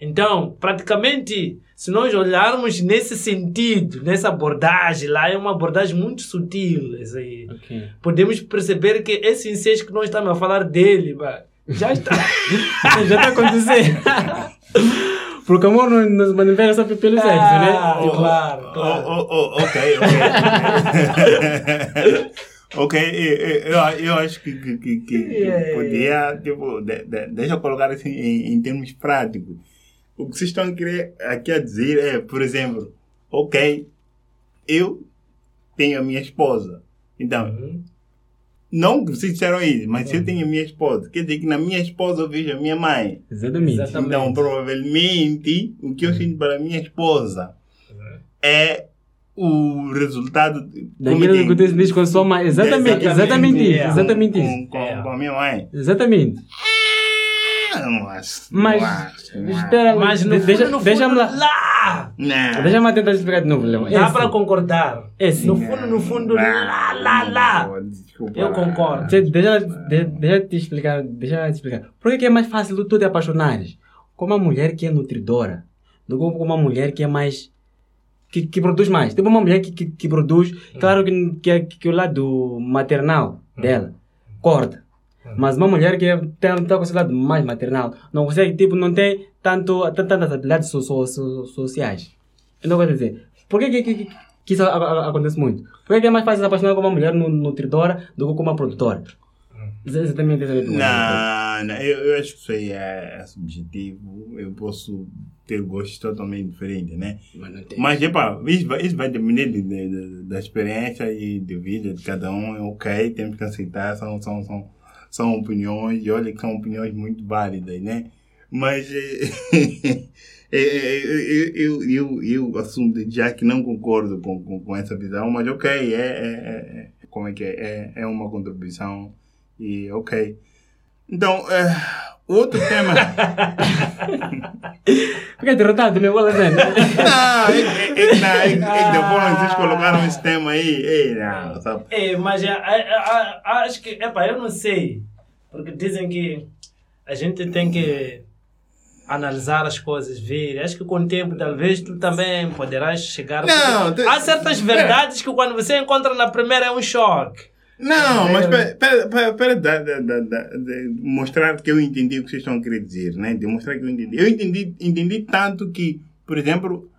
[SPEAKER 3] Então, praticamente, se nós olharmos nesse sentido, nessa abordagem lá, é uma abordagem muito sutil. Isso aí.
[SPEAKER 1] Ok.
[SPEAKER 3] Podemos perceber que esse incesto que nós estamos a falar dele, bah, já está.
[SPEAKER 1] Já está acontecendo. Porque amor não, não se manifesta só pelo sexo, né?
[SPEAKER 3] Ah,
[SPEAKER 1] Tipo,
[SPEAKER 3] claro,
[SPEAKER 2] Oh,
[SPEAKER 3] claro.
[SPEAKER 2] oh, oh, ok, ok. ok, eu, eu, eu acho que, que, que, que
[SPEAKER 3] Yeah.
[SPEAKER 2] podia, tipo, de, de, deixa eu colocar assim em, em termos práticos. O que vocês estão a querer aqui a dizer é, por exemplo, ok, eu tenho a minha esposa. Então,
[SPEAKER 3] Uhum.
[SPEAKER 2] Não que vocês disseram isso, mas se eu tenho a minha esposa, quer dizer que na minha esposa eu vejo a minha mãe.
[SPEAKER 1] Exatamente.
[SPEAKER 3] Exatamente.
[SPEAKER 2] Então, provavelmente, o que eu sinto para a minha esposa é o resultado
[SPEAKER 1] Daquilo que diz com a sua mãe. Exatamente, exatamente isso.
[SPEAKER 3] é.
[SPEAKER 1] Exatamente
[SPEAKER 2] com,
[SPEAKER 1] isso.
[SPEAKER 2] com,
[SPEAKER 3] É.
[SPEAKER 2] com a minha mãe.
[SPEAKER 1] Exatamente.
[SPEAKER 2] Não acho.
[SPEAKER 1] Mas,
[SPEAKER 2] não acho, não acho.
[SPEAKER 1] espera,
[SPEAKER 3] Mas no
[SPEAKER 1] de-
[SPEAKER 3] fundo,
[SPEAKER 1] deixa,
[SPEAKER 3] fundo,
[SPEAKER 1] deixa-me lá.
[SPEAKER 3] lá.
[SPEAKER 2] Não.
[SPEAKER 1] Deixa-me tentar explicar de novo, Leão.
[SPEAKER 3] Dá
[SPEAKER 1] É
[SPEAKER 3] para concordar.
[SPEAKER 1] É sim.
[SPEAKER 3] No fundo, no fundo, lá, lá, lá.
[SPEAKER 2] Desculpa.
[SPEAKER 3] Eu concordo.
[SPEAKER 1] Deixa, deixa, de- deixa te explicar. Deixa te explicar. Por que que é mais fácil tu te apaixonares com uma mulher que é nutridora do que com uma mulher que é mais. que, que produz mais? Tipo uma mulher que, que, que produz. Claro que, que, que o lado maternal dela corta. Mas uma mulher que tem, tem lado mais maternal não consegue, tipo, não tem tanto, tan- tantas habilidades so, so, so- sociais. Então, quer dizer, por que, que, que, que isso a- a- acontece muito? Por que, é mais fácil se apaixonar com uma mulher nu- nutridora do que com uma produtora? Ex- Exatamente essa é a minha pergunta.
[SPEAKER 2] Não, não, eu, eu acho que isso aí é, é subjetivo. Eu posso ter gostos totalmente diferentes, né?
[SPEAKER 1] Mas tem.
[SPEAKER 2] Mas, epa, isso vai, isso vai depender de, de- de- da experiência e de vida de cada um. É ok, temos que aceitar, são, são, são, são opiniões, e olha que são opiniões muito válidas, né? Mas eh, eu, eu, eu, assumo já que não concordo com, com, com essa visão, mas ok, é, é, é- é- como é que é? É, é uma contribuição e ok. Então, outro tema.
[SPEAKER 1] Fica derrotado, meu bola.
[SPEAKER 2] Não, é, é, é, não, é, é que depois vocês colocaram esse tema aí. Ei, não, sabe?
[SPEAKER 3] É, mas é, é, é, é, acho que, epa, eu não sei. Porque dizem que a gente tem que analisar as coisas, ver. Acho que com o tempo, talvez, tu também poderás chegar...
[SPEAKER 2] Não, te-
[SPEAKER 3] Há certas verdades que quando você encontra na primeira é um choque.
[SPEAKER 2] Não, mas de mostrar que eu entendi o que vocês estão a querer dizer, né? Demonstrar que eu entendi. Eu entendi, entendi tanto que, por exemplo,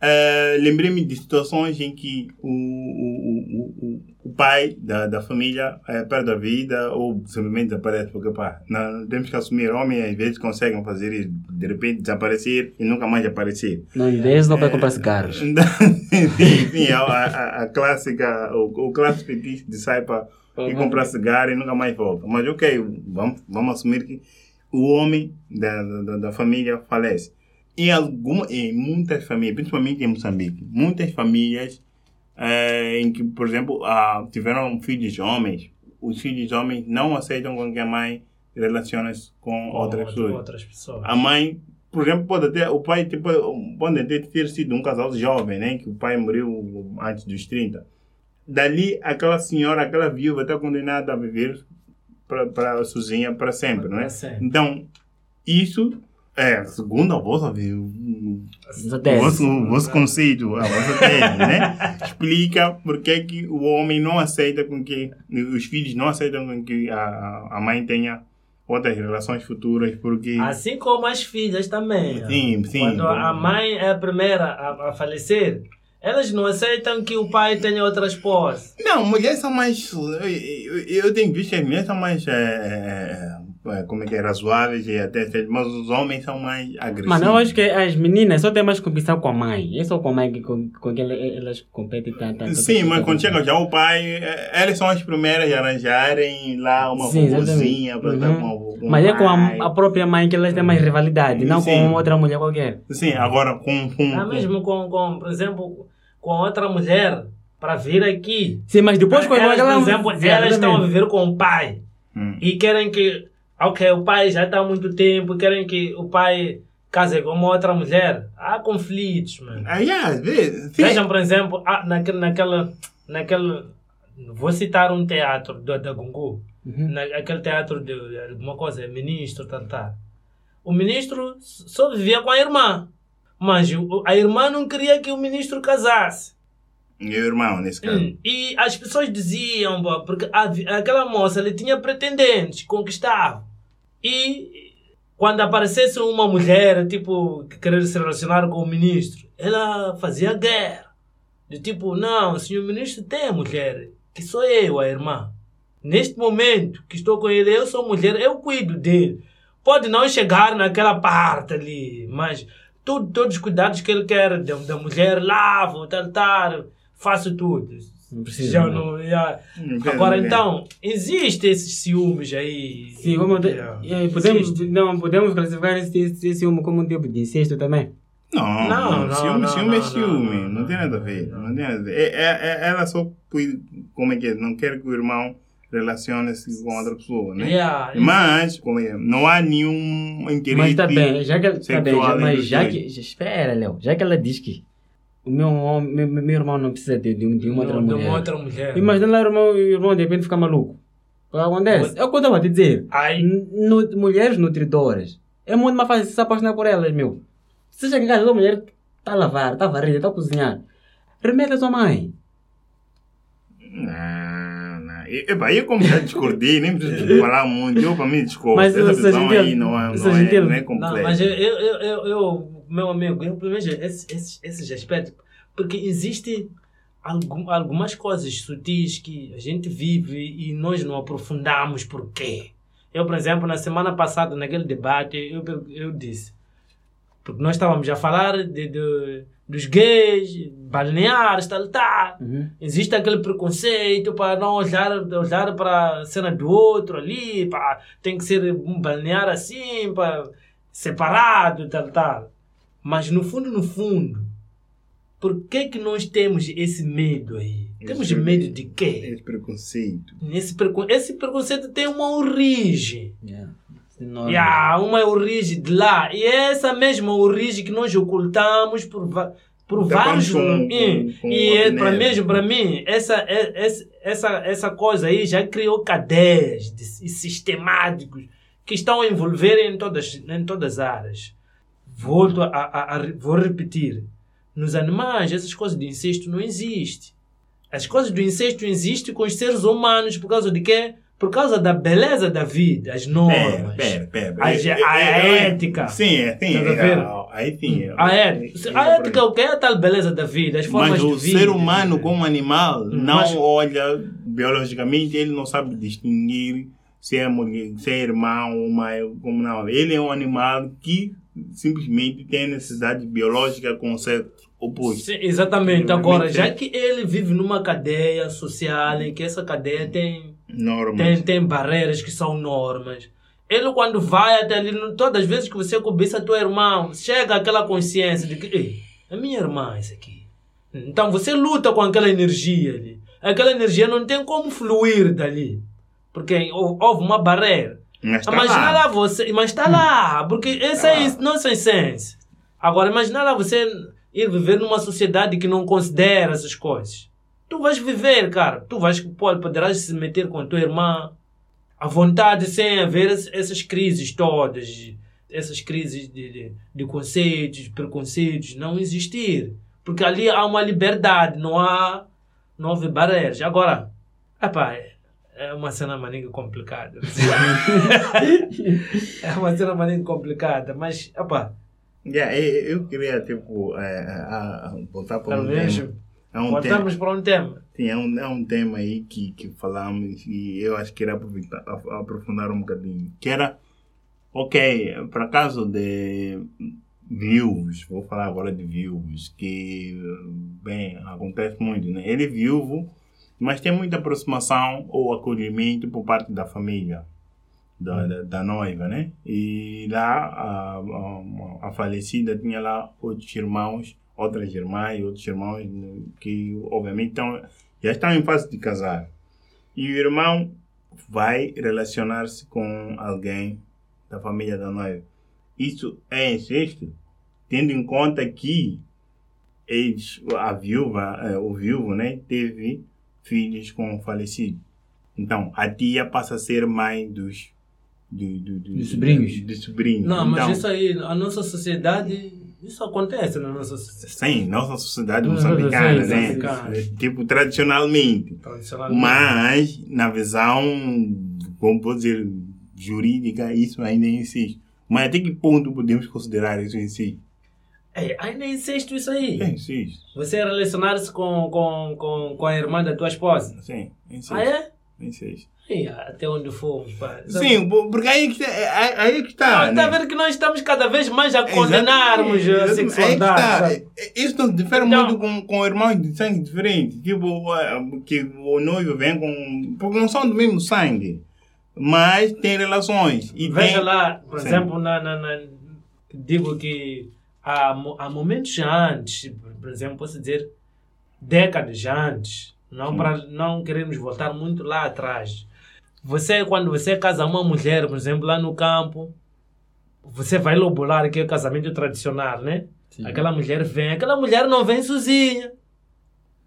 [SPEAKER 2] eh, lembrei-me de situações em que o, o, o, o, pai da, da família eh, perde a vida ou simplesmente desaparece, porque pá, não, temos que assumir, homens às vezes conseguem fazer isso, de repente desaparecer e nunca mais aparecer.
[SPEAKER 1] Não, ideias não vai comprar cigarros.
[SPEAKER 2] Então, Enfim, a, a, a clássica, o, o clássico fetiche de sai para ir comprar cigarro e nunca mais volta. Mas ok, vamos, vamos assumir que o homem da, da, da família falece. Em, alguma, em muitas famílias, principalmente em Moçambique, muitas famílias eh, em que, por exemplo, ah, tiveram filhos homens, os filhos homens não aceitam com que a mãe relaciona-se com outras pessoas.
[SPEAKER 3] Outras pessoas.
[SPEAKER 2] A mãe, por exemplo, pode até, o pai tipo, pode até ter sido um casal jovem, né? Que o pai morreu antes dos 30. Dali, aquela senhora, aquela viúva está condenada a viver para sozinha para sempre, não é?
[SPEAKER 3] Sempre.
[SPEAKER 2] Então, isso é, segundo a vossa, vi-
[SPEAKER 1] Essa
[SPEAKER 2] o vosso, o vosso conceito, a vossa tese, né? Explica porque é que o homem não aceita com que, os filhos não aceitam com que a, a- mãe tenha outras relações futuras, porque...
[SPEAKER 3] Assim como as filhas também.
[SPEAKER 2] Sim, sim.
[SPEAKER 3] Quando a mãe é a primeira a, a falecer, elas não aceitam que o pai tenha outra esposa.
[SPEAKER 2] Não, mulheres são mais. Eu, eu, eu tenho visto que as mulheres são mais. é, como é que é? Razoáveis e até. Mas os homens são mais agressivos.
[SPEAKER 1] Mano, eu acho que as meninas só têm mais competição com a mãe. É só com a mãe que, com, com que elas, elas competem tanto. tanto-
[SPEAKER 2] Sim,
[SPEAKER 1] tanto-
[SPEAKER 2] mas quando chega já o pai, é, elas são as primeiras a arranjarem lá uma
[SPEAKER 1] Sim,
[SPEAKER 2] vovozinha para
[SPEAKER 1] Uhum.
[SPEAKER 2] o com o
[SPEAKER 1] Mas é com a, a própria mãe que elas têm mais rivalidade, não
[SPEAKER 2] Sim.
[SPEAKER 1] com outra mulher qualquer.
[SPEAKER 2] Sim, agora com. com,
[SPEAKER 3] Ah,
[SPEAKER 2] com-
[SPEAKER 3] mesmo com, com, por exemplo, com outra mulher para vir aqui.
[SPEAKER 1] Sim, mas depois com
[SPEAKER 3] elas,
[SPEAKER 1] aquela...
[SPEAKER 3] por exemplo,
[SPEAKER 1] Sim,
[SPEAKER 3] elas estão a viver com o pai
[SPEAKER 2] Hum.
[SPEAKER 3] e querem que, ok, o pai já está há muito tempo, querem que o pai case com uma outra mulher. Há conflitos, mano.
[SPEAKER 2] Vezes. Sim.
[SPEAKER 3] Vejam, por exemplo, ah, naquele, naquela, naquele, vou citar um teatro do, da Gungu,
[SPEAKER 1] Uhum.
[SPEAKER 3] na, aquele teatro de, alguma coisa, ministro, tal. O ministro só vivia com a irmã, mas a irmã não queria que o ministro casasse.
[SPEAKER 2] Meu irmão, nesse caso.
[SPEAKER 3] Hum, E as pessoas diziam, porque a aquela moça ele tinha pretendentes, conquistava. E quando aparecesse uma mulher, tipo, que querer se relacionar com o ministro, ela fazia guerra. De tipo, não, senhor ministro tem mulher, que sou eu, a irmã. Neste momento que estou com ele, eu sou mulher, eu cuido dele. Pode não chegar naquela parte ali, mas tudo, todos os cuidados que ele quer da, da mulher, lavo, tal, tal, faço tudo.
[SPEAKER 1] Não precisa.
[SPEAKER 3] Já
[SPEAKER 1] né?
[SPEAKER 3] não, já.
[SPEAKER 2] Não
[SPEAKER 3] Agora
[SPEAKER 2] ver.
[SPEAKER 3] então, existe esses ciúmes aí.
[SPEAKER 1] Sim,
[SPEAKER 3] Yeah.
[SPEAKER 1] e podemos,
[SPEAKER 3] Existe.
[SPEAKER 1] não, podemos classificar esse, esse, ciúme como um tipo de incesto também.
[SPEAKER 2] Não,
[SPEAKER 3] Não,
[SPEAKER 2] não,
[SPEAKER 3] não,
[SPEAKER 2] ciúme,
[SPEAKER 3] não,
[SPEAKER 2] ciúme
[SPEAKER 3] não,
[SPEAKER 2] é ciúme,
[SPEAKER 3] não,
[SPEAKER 2] não,
[SPEAKER 3] não,
[SPEAKER 2] tem nada a ver, não tem nada a ver. É, é, é- ela só, como é que é, não quer que o irmão relacione-se com outra pessoa, né?
[SPEAKER 3] Yeah,
[SPEAKER 2] Mas, como é, não há nenhum interesse
[SPEAKER 1] Mas tá bem, já que, tá bem, já, mas já que, espera, Léo, já que ela diz que o meu, meu, meu irmão não precisa de, de, de uma outra
[SPEAKER 3] de
[SPEAKER 1] mulher.
[SPEAKER 3] uma outra mulher.
[SPEAKER 1] Imagina lá o irmão, o irmão de repente fica maluco. O que acontece? É o que eu estava a te dizer.
[SPEAKER 3] Aí,
[SPEAKER 1] N- nu- mulheres nutridoras. É muito mais fácil se apaixonar por elas, meu. Se chega em casa, a mulher está a lavar, está a varrer, está a cozinhar. Remete a sua mãe.
[SPEAKER 2] Não, não. E- Epa, eu como já discordei, nem preciso falar muito, eu para mim discordo.
[SPEAKER 1] Mas,
[SPEAKER 2] Essa visão
[SPEAKER 1] Gentil,
[SPEAKER 2] aí não é, não é, não é
[SPEAKER 3] Não,
[SPEAKER 2] completa.
[SPEAKER 3] mas eu, eu, eu, eu, eu, meu amigo, eu pelo menos esses, esses, esses aspectos, porque existe algum, algumas coisas sutis que a gente vive e nós não aprofundamos por quê. Eu, por exemplo, na semana passada, naquele debate, eu, eu disse, porque nós estávamos a falar de, de- dos gays, balneares, tal, tal.
[SPEAKER 1] Uhum.
[SPEAKER 3] Existe aquele preconceito para não olhar, olhar para a cena do outro ali, pá, tem que ser um balnear assim, pá, separado, tal, tal. Mas no fundo, no fundo, por que que nós temos esse medo aí? Temos
[SPEAKER 2] Esse-
[SPEAKER 3] medo de quê?
[SPEAKER 2] Esse preconceito.
[SPEAKER 3] Esse, precon esse preconceito tem uma origem.
[SPEAKER 1] Yeah. Enorme.
[SPEAKER 3] E há uma origem de lá. E é essa mesma origem que nós ocultamos por, por vários.
[SPEAKER 2] com- com-
[SPEAKER 3] Hum,
[SPEAKER 2] com
[SPEAKER 3] e é, para mesmo para mim, essa, é- essa, essa, essa coisa aí já criou cadeias de, e sistemáticos que estão a envolver em todas, em todas as áreas. Volto a, a, a- vou repetir. Nos animais, essas coisas de incesto não existem. As coisas do incesto existem com os seres humanos por causa de quê? Por causa da beleza da vida, as normas.
[SPEAKER 2] Pera, pera, pera.
[SPEAKER 3] A,
[SPEAKER 2] É, é,
[SPEAKER 3] a
[SPEAKER 2] é, é,
[SPEAKER 3] ética.
[SPEAKER 2] Sim, é,
[SPEAKER 3] a
[SPEAKER 2] é,
[SPEAKER 3] ver?
[SPEAKER 2] ah, Aí sim. é.
[SPEAKER 3] A ética. A ética o que é a tal beleza da vida, as formas
[SPEAKER 2] Mas
[SPEAKER 3] de
[SPEAKER 2] o
[SPEAKER 3] vida.
[SPEAKER 2] ser humano, como animal, não
[SPEAKER 3] Mas-
[SPEAKER 2] olha biologicamente, ele não sabe distinguir se é mulher, se é irmão ou mãe, como não. Ele é um animal que simplesmente tem necessidade biológica com o sexo oposto.
[SPEAKER 3] Sim, exatamente. Agora, já que ele vive numa cadeia social em que essa cadeia tem,
[SPEAKER 2] Normas.
[SPEAKER 3] tem, tem barreiras que são normas, ele quando vai até ali, todas as vezes que você cobiça teu irmão, chega aquela consciência de que, é minha irmã isso aqui. Então você luta com aquela energia ali. Aquela energia não tem como fluir dali. Porque hou- houve uma barreira.
[SPEAKER 2] Mas tá
[SPEAKER 3] Imagina lá.
[SPEAKER 2] lá.
[SPEAKER 3] você, mas está lá, porque essa
[SPEAKER 2] Tá
[SPEAKER 3] é
[SPEAKER 2] lá.
[SPEAKER 3] nossa essência. Agora, imagina lá você ir viver numa sociedade que não considera essas coisas. Tu vais viver, cara. Tu vais, pode, poderás se meter com a tua irmã à vontade sem haver es- essas crises todas, essas crises de, de, de conceitos, preconceitos, não existir. Porque ali há uma liberdade, não há, não houve barreiras. Agora, epá, é- é uma cena maninga complicada. é uma cena maninga complicada, mas, epá,
[SPEAKER 2] Yeah, eu, eu queria, tipo, é, a- a- voltar para um
[SPEAKER 3] menos
[SPEAKER 2] tema. É um tema.
[SPEAKER 3] voltamos para um tema.
[SPEAKER 2] Sim, é um, é um tema aí que, que falamos e eu acho que era aprofundar um bocadinho. Que era, ok, para caso de viúvos, vou falar agora de viúvos, que, bem, acontece muito, né? Ele é viúvo, mas tem muita aproximação ou acolhimento por parte da família. Da, da, da noiva, né? E lá a, a, a falecida tinha lá outros irmãos, outras irmãs, outros irmãos que obviamente estão, já estão em fase de casar. E o irmão vai relacionar-se com alguém da família da noiva. Isso é incesto, tendo em conta que eles, a viúva, eh, o viúvo, né, teve filhos com o falecido. Então, a tia passa a ser mãe dos do, do, do-
[SPEAKER 1] Dos sobrinhos.
[SPEAKER 2] Dos sobrinhos.
[SPEAKER 3] Não, mas
[SPEAKER 2] Então,
[SPEAKER 3] isso aí, a nossa sociedade, isso acontece na nossa sociedade.
[SPEAKER 2] Sim, nossa sociedade
[SPEAKER 3] Sim,
[SPEAKER 2] moçambicana,
[SPEAKER 3] sim,
[SPEAKER 2] né?
[SPEAKER 3] moçambicana.
[SPEAKER 2] Tipo, tradicionalmente.
[SPEAKER 3] Tradicionalmente.
[SPEAKER 2] Mas, na visão, como vou dizer, jurídica, isso ainda existe. Mas até que ponto podemos considerar isso em si?
[SPEAKER 3] É, ainda incesto isso aí.
[SPEAKER 2] É incesto.
[SPEAKER 3] Você relacionar-se com, com, com, com a irmã da tua esposa.
[SPEAKER 2] Sim, incesto.
[SPEAKER 3] Ah, é? Aí, até onde fomos, pá.
[SPEAKER 2] Sim, porque aí é que está. é- Aí é que está.
[SPEAKER 3] Está a
[SPEAKER 2] né?
[SPEAKER 3] ver que nós estamos cada vez mais a condenarmos a sexualidade.
[SPEAKER 2] Aí é que. Isso não difere
[SPEAKER 3] Então-
[SPEAKER 2] muito com, com irmãos de sangue diferente. Tipo, eh, que o noivo vem com. Porque não são do mesmo sangue. Mas tem relações. E
[SPEAKER 3] Veja
[SPEAKER 2] tem,
[SPEAKER 3] lá, por
[SPEAKER 2] Sim.
[SPEAKER 3] exemplo, na, na, na- digo que há, há momentos antes, por- por exemplo, posso dizer décadas antes, não,
[SPEAKER 2] Sim.
[SPEAKER 3] para não queremos voltar muito lá atrás. Você, quando você casa uma mulher, por exemplo, lá no campo, você vai lobolar que é o casamento tradicional, né?
[SPEAKER 1] Sim.
[SPEAKER 3] Aquela mulher vem, aquela mulher não vem sozinha.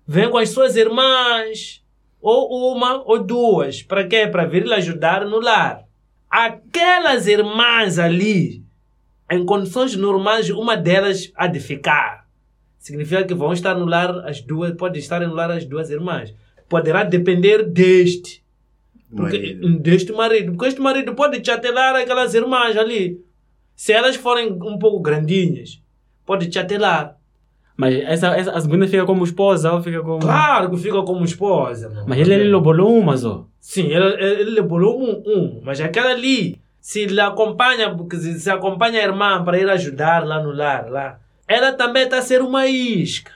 [SPEAKER 3] Vem com as suas irmãs, ou uma ou duas. Para quê? Para vir lhe ajudar no lar. Aquelas irmãs ali, em condições normais, uma delas há de ficar. Significa que vão estar no lar as duas, pode estar no lar as duas irmãs. Poderá depender deste. Porque,
[SPEAKER 2] Marido.
[SPEAKER 3] deste marido. Porque este marido pode chatelar aquelas irmãs ali. Se elas forem um pouco grandinhas, pode chatelar.
[SPEAKER 1] Mas essa, essa, a segunda fica como esposa ou fica como.
[SPEAKER 3] Claro que fica como esposa. mano.
[SPEAKER 1] Mas ele, ele lobolou uma só.
[SPEAKER 3] Sim, ele, ele ele bolou um, um. Mas aquela ali, se ele acompanha, porque se, se acompanha a irmã para ir ajudar lá no lar, lá, ela também está a ser uma isca.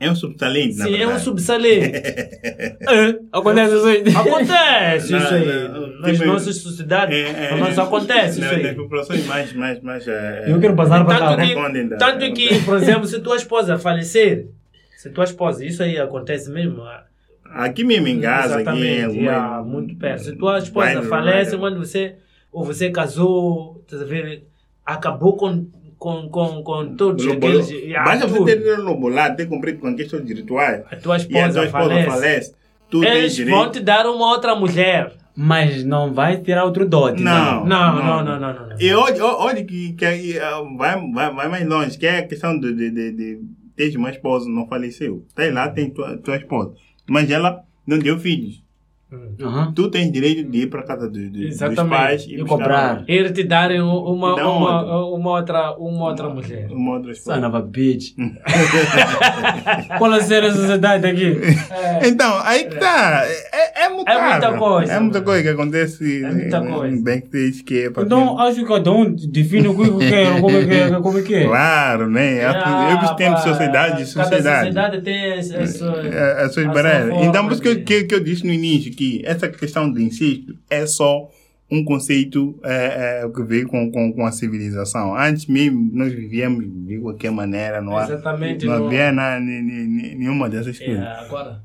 [SPEAKER 2] É um subtalento, na
[SPEAKER 3] Sim, é um
[SPEAKER 2] verdade.
[SPEAKER 3] subsalente.
[SPEAKER 1] É, acontece isso aí.
[SPEAKER 3] Acontece isso aí.
[SPEAKER 2] não,
[SPEAKER 3] Nas
[SPEAKER 2] tipo,
[SPEAKER 3] nossas sociedades,
[SPEAKER 2] É, é,
[SPEAKER 3] mas acontece
[SPEAKER 2] na-
[SPEAKER 3] isso aí.
[SPEAKER 2] Nas populações mais. mais, mais eh,
[SPEAKER 1] Eu quero passar para
[SPEAKER 3] Tanto
[SPEAKER 1] cá.
[SPEAKER 2] da-
[SPEAKER 3] tanto que, por exemplo, se tua esposa falecer, se tua esposa, isso aí acontece mesmo. ah,
[SPEAKER 2] Aqui mesmo em casa, aqui em
[SPEAKER 3] Exatamente,
[SPEAKER 2] alguma-
[SPEAKER 3] ah, muito perto. Se tua esposa falece quando você, ou você casou, tá a ver, acabou com, com, com, com todos
[SPEAKER 2] Lobolou.
[SPEAKER 3] aqueles.
[SPEAKER 2] Basta
[SPEAKER 3] tudo.
[SPEAKER 2] você ter lobolado, ter cumprido com questões de rituais.
[SPEAKER 3] A tua
[SPEAKER 2] E a
[SPEAKER 3] esposa,
[SPEAKER 2] tua esposa
[SPEAKER 3] falece.
[SPEAKER 2] falece. Tu
[SPEAKER 3] Eles vão te dar uma outra mulher.
[SPEAKER 1] Mas não vai tirar outro dote.
[SPEAKER 2] Não.
[SPEAKER 3] Não, não, não, não, não. não.
[SPEAKER 2] E olha, olha que, que ah, vai, vai, vai mais longe, que é a questão de, de, de, de ter uma esposa, não faleceu. Tem lá, tem tua, tua esposa. Mas ela não deu filhos.
[SPEAKER 3] Hum.
[SPEAKER 1] Aham.
[SPEAKER 2] Tu tens direito de ir para casa do, do, dos pais
[SPEAKER 1] E
[SPEAKER 2] buscar
[SPEAKER 1] comprar.
[SPEAKER 3] Eles te darem um- uma,
[SPEAKER 2] Dá
[SPEAKER 3] uma, uma, outra, uma outra mulher.
[SPEAKER 2] Uma outra esposa.
[SPEAKER 1] Son of a bitch. Qual a ser a sociedade aqui?
[SPEAKER 2] Então, aí que tá. É, é, mutável.
[SPEAKER 3] É muita coisa,
[SPEAKER 2] É muita coisa que acontece
[SPEAKER 3] É muita coisa.
[SPEAKER 2] em backstage que é para
[SPEAKER 1] Então, acho que cada um define o que quer, como é que é. Como é, que é.
[SPEAKER 2] Claro, né?
[SPEAKER 3] Ah,
[SPEAKER 2] Eu tenho sociedade e
[SPEAKER 3] Cada
[SPEAKER 2] sociedade.
[SPEAKER 3] sociedade tem as, as suas.
[SPEAKER 2] É, as suas barreiras. Então, por isso que, que, que eu disse no início que essa questão de incesto é só um conceito é, é, que veio com, com, com a civilização. Antes mesmo, nós vivíamos de qualquer maneira, não, há,
[SPEAKER 3] Exatamente.
[SPEAKER 2] não
[SPEAKER 3] no-
[SPEAKER 2] havia na, nenhuma dessas
[SPEAKER 3] É,
[SPEAKER 2] coisas.
[SPEAKER 3] agora.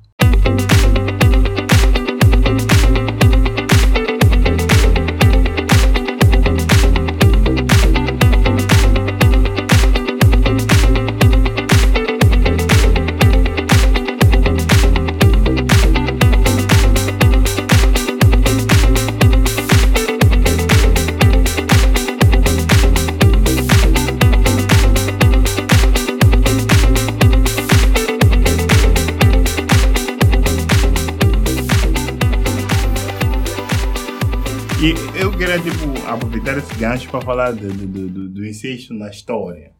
[SPEAKER 2] Queria, tipo, aproveitar esse gancho para falar do, do, do, do incesto na história.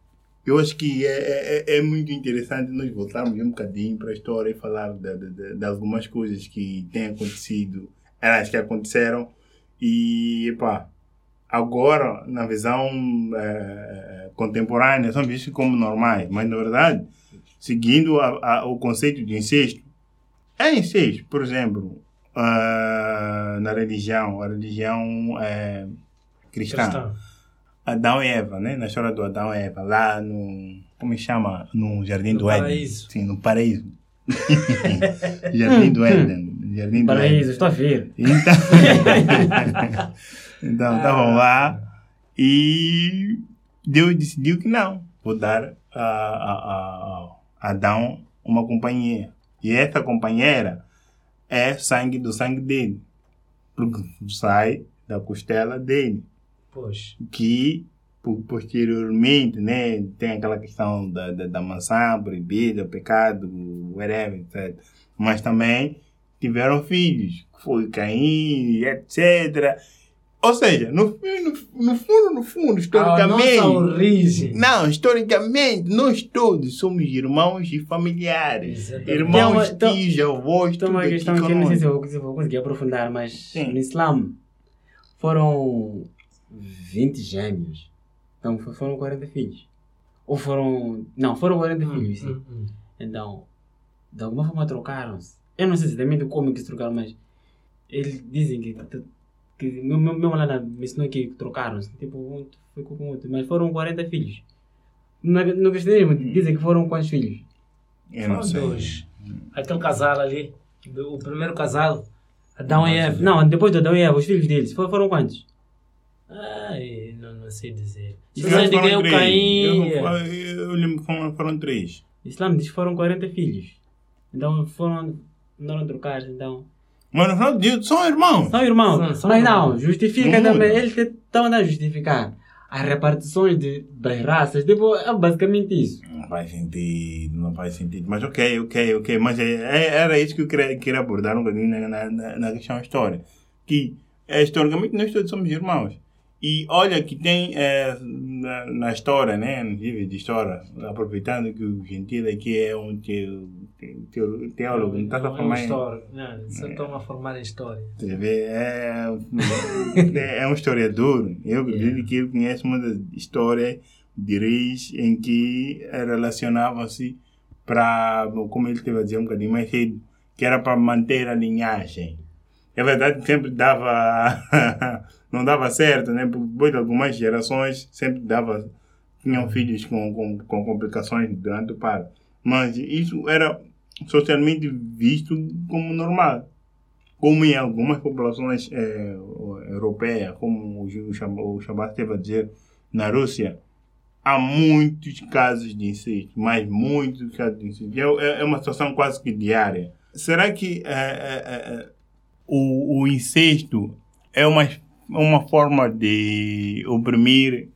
[SPEAKER 2] Eu acho que é, é, é- é muito interessante nós voltarmos um bocadinho para a história e falar de, de, de- algumas coisas que têm acontecido, elas que aconteceram. E, epá, agora, na visão eh, contemporânea, são vistos como normais. Mas, na verdade, seguindo a- a- o conceito de incesto, é incesto. Por exemplo, ah, na religião, a religião é, cristã.
[SPEAKER 3] Cristão.
[SPEAKER 2] Adão e Eva, né? Na história do Adão e Eva, lá no. Como é que chama? No Jardim
[SPEAKER 3] No
[SPEAKER 2] do Éden.
[SPEAKER 3] paraíso.
[SPEAKER 2] Sim, no paraíso. Jardim do Éden. Jardim do
[SPEAKER 1] Paraíso,
[SPEAKER 2] Éden.
[SPEAKER 1] estou a ver.
[SPEAKER 2] Então, então estavam lá e Deus decidiu que não. Vou dar a, a, a, a Adão uma companhia. E essa companheira é sangue do sangue dele. Porque sai da costela dele
[SPEAKER 3] Pois.
[SPEAKER 2] que po- posteriormente, né, tem aquela questão da, da, da maçã proibida, o pecado, whatever, etc. Mas também tiveram filhos, que foi Caim, etc. Ou seja, no, no, no fundo, no fundo, historicamente.
[SPEAKER 3] origem.
[SPEAKER 2] Não, historicamente, nós todos somos irmãos e familiares.
[SPEAKER 3] Exatamente.
[SPEAKER 2] Irmãos,
[SPEAKER 1] Então,
[SPEAKER 2] tios, avós,
[SPEAKER 1] Então,
[SPEAKER 2] tudo
[SPEAKER 1] uma
[SPEAKER 2] aqui
[SPEAKER 1] questão que eu não sei se eu, vou- se eu vou conseguir aprofundar, mas
[SPEAKER 2] Sim.
[SPEAKER 1] no Islã foram 20 gêmeos. Então fo- foram 40 filhos. Ou foram. Não, foram 40 filhos, sim.
[SPEAKER 3] Hum, hum.
[SPEAKER 1] Então, de alguma forma trocaram-se. Eu não sei exatamente como que se trocaram, mas eles dizem que. Que meu, meu, meu lá me ensinou que trocaram-se. Tipo, um ficou com outro. Mas foram 40 filhos. No, no cristianismo dizem que foram quantos filhos?
[SPEAKER 2] Eu não
[SPEAKER 3] Foram
[SPEAKER 2] sei.
[SPEAKER 3] dois. Aquele casal ali, o primeiro casal, Adão e Eva.
[SPEAKER 1] Não, depois de Adão e Eva, os filhos deles. Foram, foram quantos?
[SPEAKER 3] Ai, não, não sei dizer.
[SPEAKER 2] Eu
[SPEAKER 3] Só sei de
[SPEAKER 2] foram
[SPEAKER 3] que é o
[SPEAKER 2] três.
[SPEAKER 3] Caim.
[SPEAKER 2] Eu, eu lembro que foram, foram três.
[SPEAKER 1] O Islã diz que foram 40 filhos. Então foram. Não trocados, então.
[SPEAKER 2] Mas no final de dia são irmãos.
[SPEAKER 1] São irmãos.
[SPEAKER 3] São- são
[SPEAKER 1] mas
[SPEAKER 3] irmãos.
[SPEAKER 1] não, justifica
[SPEAKER 2] Não
[SPEAKER 1] também. Eles estão a justificar as repartições de, das raças. Tipo, é basicamente isso.
[SPEAKER 2] Não faz sentido, não faz sentido. Mas ok, ok, ok. Mas é, é- era isso que eu queria, queria abordar um bocadinho na, na, na, na questão história. Que é, historicamente nós todos somos irmãos. E olha que tem eh, na, na história, né, nos livros de história, aproveitando que o Gentile aqui é um teo, teólogo, não está a
[SPEAKER 3] é uma
[SPEAKER 2] formar em...
[SPEAKER 3] história. Não, só estão a formar em história.
[SPEAKER 2] Você vê, é, é, é um historiador. Eu acredito que ele conhece uma das histórias de reis em que relacionavam-se para, como ele teve a dizer um bocadinho mais cedo, que era para manter a linhagem. É verdade que sempre dava, não dava certo, né? Depois de algumas gerações sempre dava, tinham filhos com, com, com complicações durante o parto. Mas isso era socialmente visto como normal como em algumas populações eh, europeias, como o, Ju- o Shab- o Shabat esteve a dizer, na Rússia, há muitos casos de incesto, mas muitos casos de incesto. É, é- é uma situação quase que diária. Será que eh, eh, eh, o, o incesto é uma, uma forma de oprimir,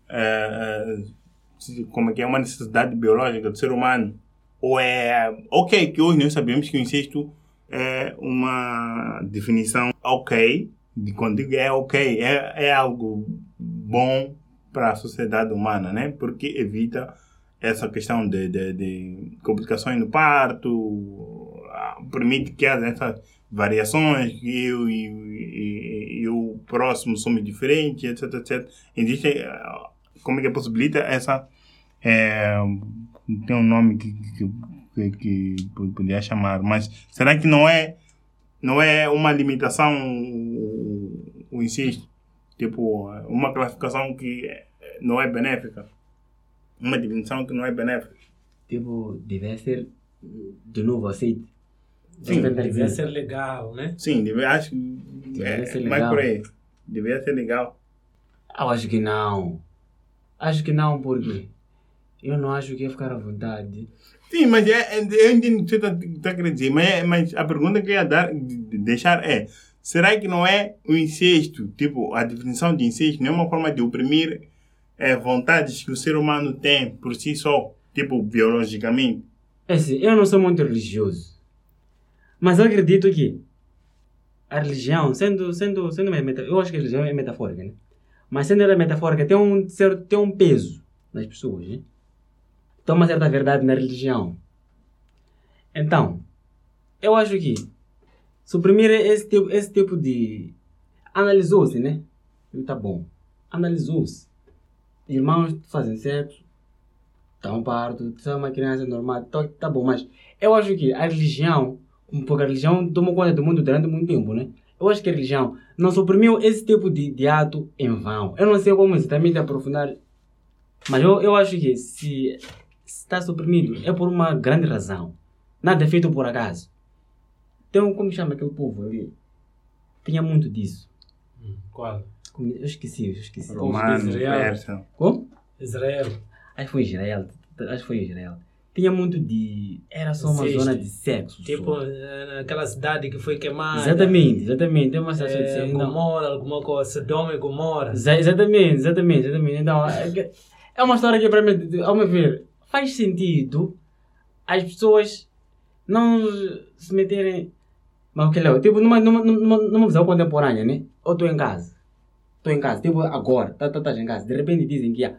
[SPEAKER 2] se- como é que é, uma necessidade biológica do ser humano? Ou é, ok, que hoje nós sabemos que o incesto é uma definição ok, de quando é ok, é, é algo bom para a sociedade humana, né? Porque evita essa questão de, de, de complicações no parto, ah, permite que haja essas variações, e, e- e próximo somos diferentes, etc, etc. Existe, ah, como é que possibilita essa, é, tem um nome que, que, que, que podia chamar, mas será que não é, não é uma limitação, o, insisto, tipo, uma classificação que não é benéfica? Uma definição que não é benéfica?
[SPEAKER 1] Tipo, deve ser de novo aceito.
[SPEAKER 2] Sim,
[SPEAKER 3] Devia
[SPEAKER 1] dizendo.
[SPEAKER 3] ser legal, né?
[SPEAKER 2] Sim, deve, acho que
[SPEAKER 1] Deveria
[SPEAKER 2] é,
[SPEAKER 1] ser legal.
[SPEAKER 2] por aí. Deveria ser legal.
[SPEAKER 1] Eu acho que não. Acho que não, porque eu não acho que ia ficar à vontade.
[SPEAKER 2] Sim, mas é, é- eu entendo o que você está tá querendo dizer, mas, é- mas a pergunta que eu ia dar, de- de deixar é: será que não é o incesto, tipo, a definição de incesto, não é uma forma de oprimir é, vontades que o ser humano tem por si só, tipo, biologicamente?
[SPEAKER 1] É assim, eu não sou muito religioso. Mas eu acredito que a religião, sendo, sendo, sendo eu acho que a religião é metafórica, né? Mas sendo ela metafórica, tem um, certo, tem um peso nas pessoas, né? Tem uma certa verdade na religião. Então, eu acho que suprimir esse tipo, esse tipo de... Analisou-se, né? Tá bom. Analisou-se. Irmãos fazem sexo, um parto, é uma criança normal, tá, tá bom, mas eu acho que a religião, porque a religião tomou conta do mundo durante muito tempo, né? Eu acho que a religião não suprimiu esse tipo de, de ato em vão. Eu não sei como exatamente aprofundar, mas eu, eu acho que se está suprimido é por uma grande razão. Nada é feito por acaso. Tem um, como chama aquele povo ali? Tinha muito disso.
[SPEAKER 3] Hum, Qual?
[SPEAKER 1] Como- Eu esqueci, eu esqueci.
[SPEAKER 3] Povo de
[SPEAKER 2] Romano,
[SPEAKER 3] Israel.
[SPEAKER 2] persa.
[SPEAKER 1] Como?
[SPEAKER 3] Israel.
[SPEAKER 1] Acho que foi Israel. Acho que foi Israel. Tinha muito de. Era só uma
[SPEAKER 3] Incesto.
[SPEAKER 1] zona de sexo.
[SPEAKER 3] Tipo, eh, naquela cidade que foi queimada.
[SPEAKER 1] Exatamente, exatamente. É uma situação
[SPEAKER 3] É,
[SPEAKER 1] assim, não.
[SPEAKER 3] Gomorra, alguma coisa. Sodoma e Gomorra.
[SPEAKER 1] Exa- Exatamente, exatamente, exatamente. Então, é é uma história que, para mim, ao meu ver, faz sentido as pessoas não se meterem. Mas o que é? Tipo, numa, numa, numa, numa visão contemporânea, né? Eu estou em casa. estou em casa, tipo agora, tá, tá, tá em casa, de repente dizem que ah,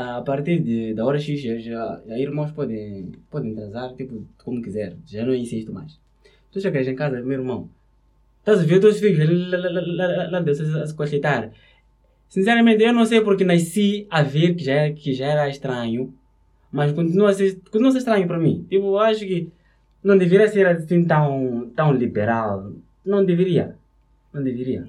[SPEAKER 1] a partir de, da hora X já, já, já irmãos podem, podem transar, tipo, como quiser, já não insisto mais. Tu chegas em casa, meu irmão, estás a ver os filhos lá, lá, lá, lá, Deus se cochitar. Sinceramente, eu não sei porque nasci a ver que já, que já era estranho, mas continua a ser, continua a ser estranho para mim. Tipo, acho que não deveria ser assim tão, tão liberal. Não deveria. Não deveria.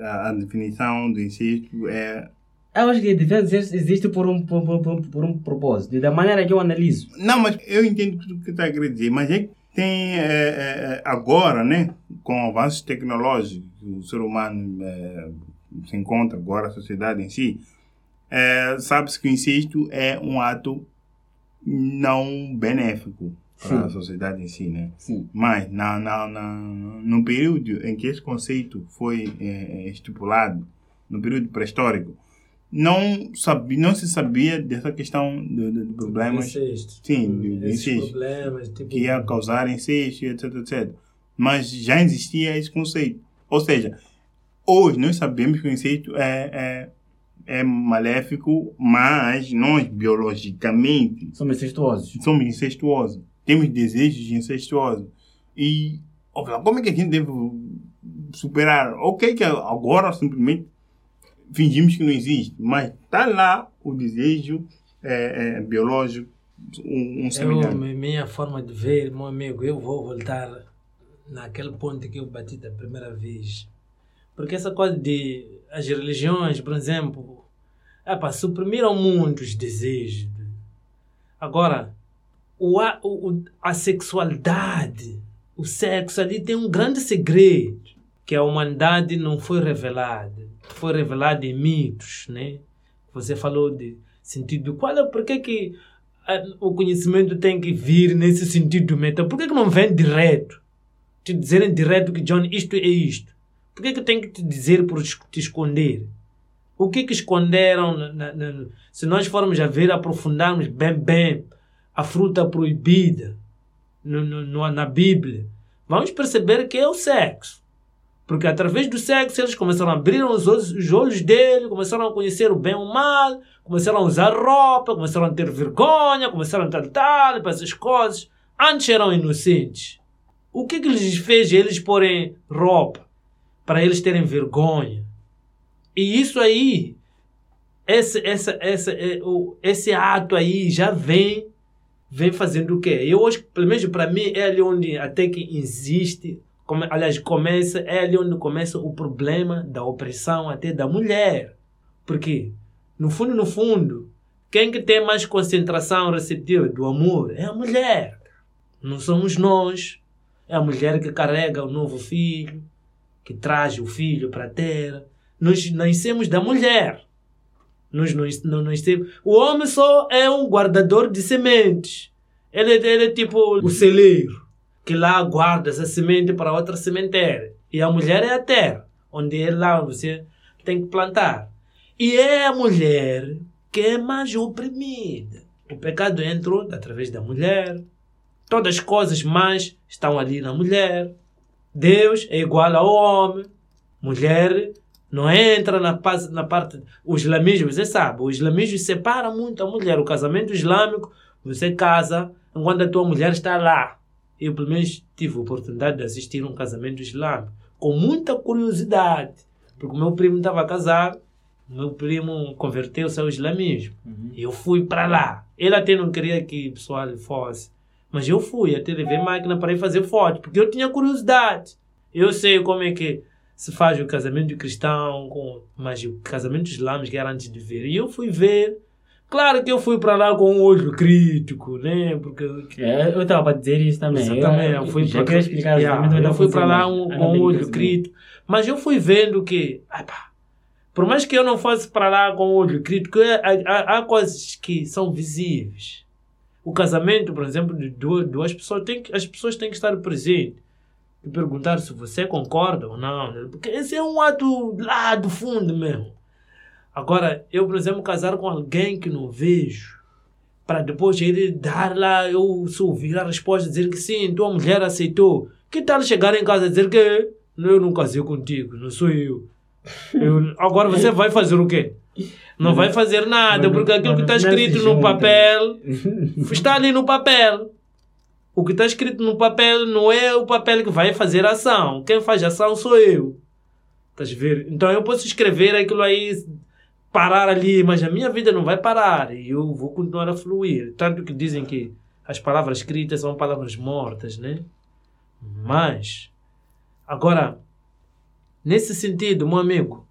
[SPEAKER 2] A, a definição do incesto é.
[SPEAKER 1] Eu acho que deve ser, existe por um, por, por, por, por um propósito. Da maneira que eu analiso.
[SPEAKER 2] Não, mas eu entendo o que está a querer dizer, mas é que tem é, é, é, agora, né, com avanços tecnológicos, o ser humano é, se encontra agora, a sociedade em si, é, sabe-se que o incesto é um ato não benéfico para a sociedade em si, né?
[SPEAKER 1] Sim.
[SPEAKER 2] Mas na, na, na, no período em que esse conceito foi eh, estipulado, no período pré-histórico, não, sabia, não se sabia dessa questão de, de- de problemas
[SPEAKER 3] Incesto.
[SPEAKER 2] Sim, de- de incesto.
[SPEAKER 3] problemas, tipo...
[SPEAKER 2] que ia causar incesto, etc, etc. Mas já existia esse conceito. Ou seja, hoje nós sabemos que o incesto é, é, é maléfico, mas nós biologicamente
[SPEAKER 1] Somos incestuosos.
[SPEAKER 2] somos incestuosos. Temos desejos incestuosos. E como é que a gente deve superar? Ok, que agora simplesmente fingimos que não existe, mas está lá o desejo é, é, biológico, um, um
[SPEAKER 3] Eu,
[SPEAKER 2] semelhante.
[SPEAKER 3] mi- minha forma de ver, meu amigo, eu vou voltar naquele ponto que eu bati da primeira vez. Porque essa coisa de as religiões, por exemplo, epa, suprimiram muitos desejos. Agora, o, a, o, o- a sexualidade, o sexo ali tem um grande segredo que a humanidade não foi revelada. Foi revelado em mitos, né? Você falou de sentido. Qual é, por que que ah, o conhecimento tem que vir nesse sentido mental? Por que, que não vem direto? Te dizerem direto que, John, isto é isto. Por que, que tem que te dizer por te esconder? O que que esconderam? na- na- se nós formos a ver, aprofundarmos bem, bem a fruta proibida no- no- na Bíblia, vamos perceber que é o sexo. Porque através do sexo eles começaram a abrir os olhos, os olhos dele, começaram a conhecer o bem e o mal, começaram a usar roupa, começaram a ter vergonha, começaram a tratar para essas coisas. Antes eram inocentes. O que que lhes fez eles porem roupa? Para eles terem vergonha. E isso aí, esse, essa, essa, é, esse ato aí já vem, vem fazendo o quê? Eu hoje, pelo menos para mim, é ali onde até que existe, come, aliás, começa, é ali onde começa o problema da opressão até da mulher. Porque, no fundo, no fundo, quem que tem mais concentração receptiva do amor é a mulher. Não somos nós. É a mulher que carrega o novo filho, que traz o filho para a terra. Nós nascemos da mulher. Nós não, nascemos. O homem só é um guardador de sementes. Ele, ele é tipo o celeiro, que lá guarda essa semente para outra sementeira. E a mulher é a terra, onde é lá você tem que plantar. E é a mulher que é mais oprimida. O pecado entrou através da mulher. Todas as coisas mais estão ali na mulher. Deus é igual ao homem. Mulher não entra na, na parte. O islamismo, você sabe, o islamismo separa muito a mulher. O casamento islâmico, você casa enquanto a tua mulher está lá. Eu, pelo menos, tive a oportunidade de assistir um casamento islâmico com muita curiosidade. Porque o meu primo estava casado, o meu primo converteu-se ao islamismo. E eu fui para lá. Ele até não queria que o pessoal fosse. Mas eu fui até levar máquina para ir fazer foto, porque eu tinha curiosidade. Eu sei como é que se faz o casamento cristão, com, mas o casamento islâmico era antes de ver. E eu fui ver. Claro que eu fui para lá com um olho crítico, né? Porque
[SPEAKER 1] É, eu estava para dizer isso também.
[SPEAKER 3] Exatamente, eu fui
[SPEAKER 1] já
[SPEAKER 3] para
[SPEAKER 1] queria explicar
[SPEAKER 3] Yeah,
[SPEAKER 1] onde
[SPEAKER 3] eu fui para lá um, com um olho
[SPEAKER 1] que
[SPEAKER 3] crítico, mas eu fui vendo que, ai pá, por mais que eu não fosse para lá com um olho crítico, é- há, há- há coisas que são visíveis. O casamento, por exemplo, de duas, duas pessoas, tem que, as pessoas têm que estar presentes e perguntar se você concorda ou não, né? porque esse é um ato lá do fundo mesmo. Agora, eu, por exemplo, casar com alguém que não vejo, para depois ele dar lá, eu ouvir a resposta, dizer que sim, tua mulher aceitou. Que tal chegar em casa e dizer que eu não casei contigo, não sou eu. Eu- agora você vai fazer o quê? Não vai fazer nada, porque aquilo que está escrito no papel está ali no papel. O que está escrito no papel não é o papel que vai fazer a ação. Quem faz a ação sou eu. Estás a ver? Então eu posso escrever aquilo aí, parar ali, mas a minha vida não vai parar. E eu vou continuar a fluir. Tanto que dizem que as palavras escritas são palavras mortas, né? Mas, agora, nesse sentido, meu amigo,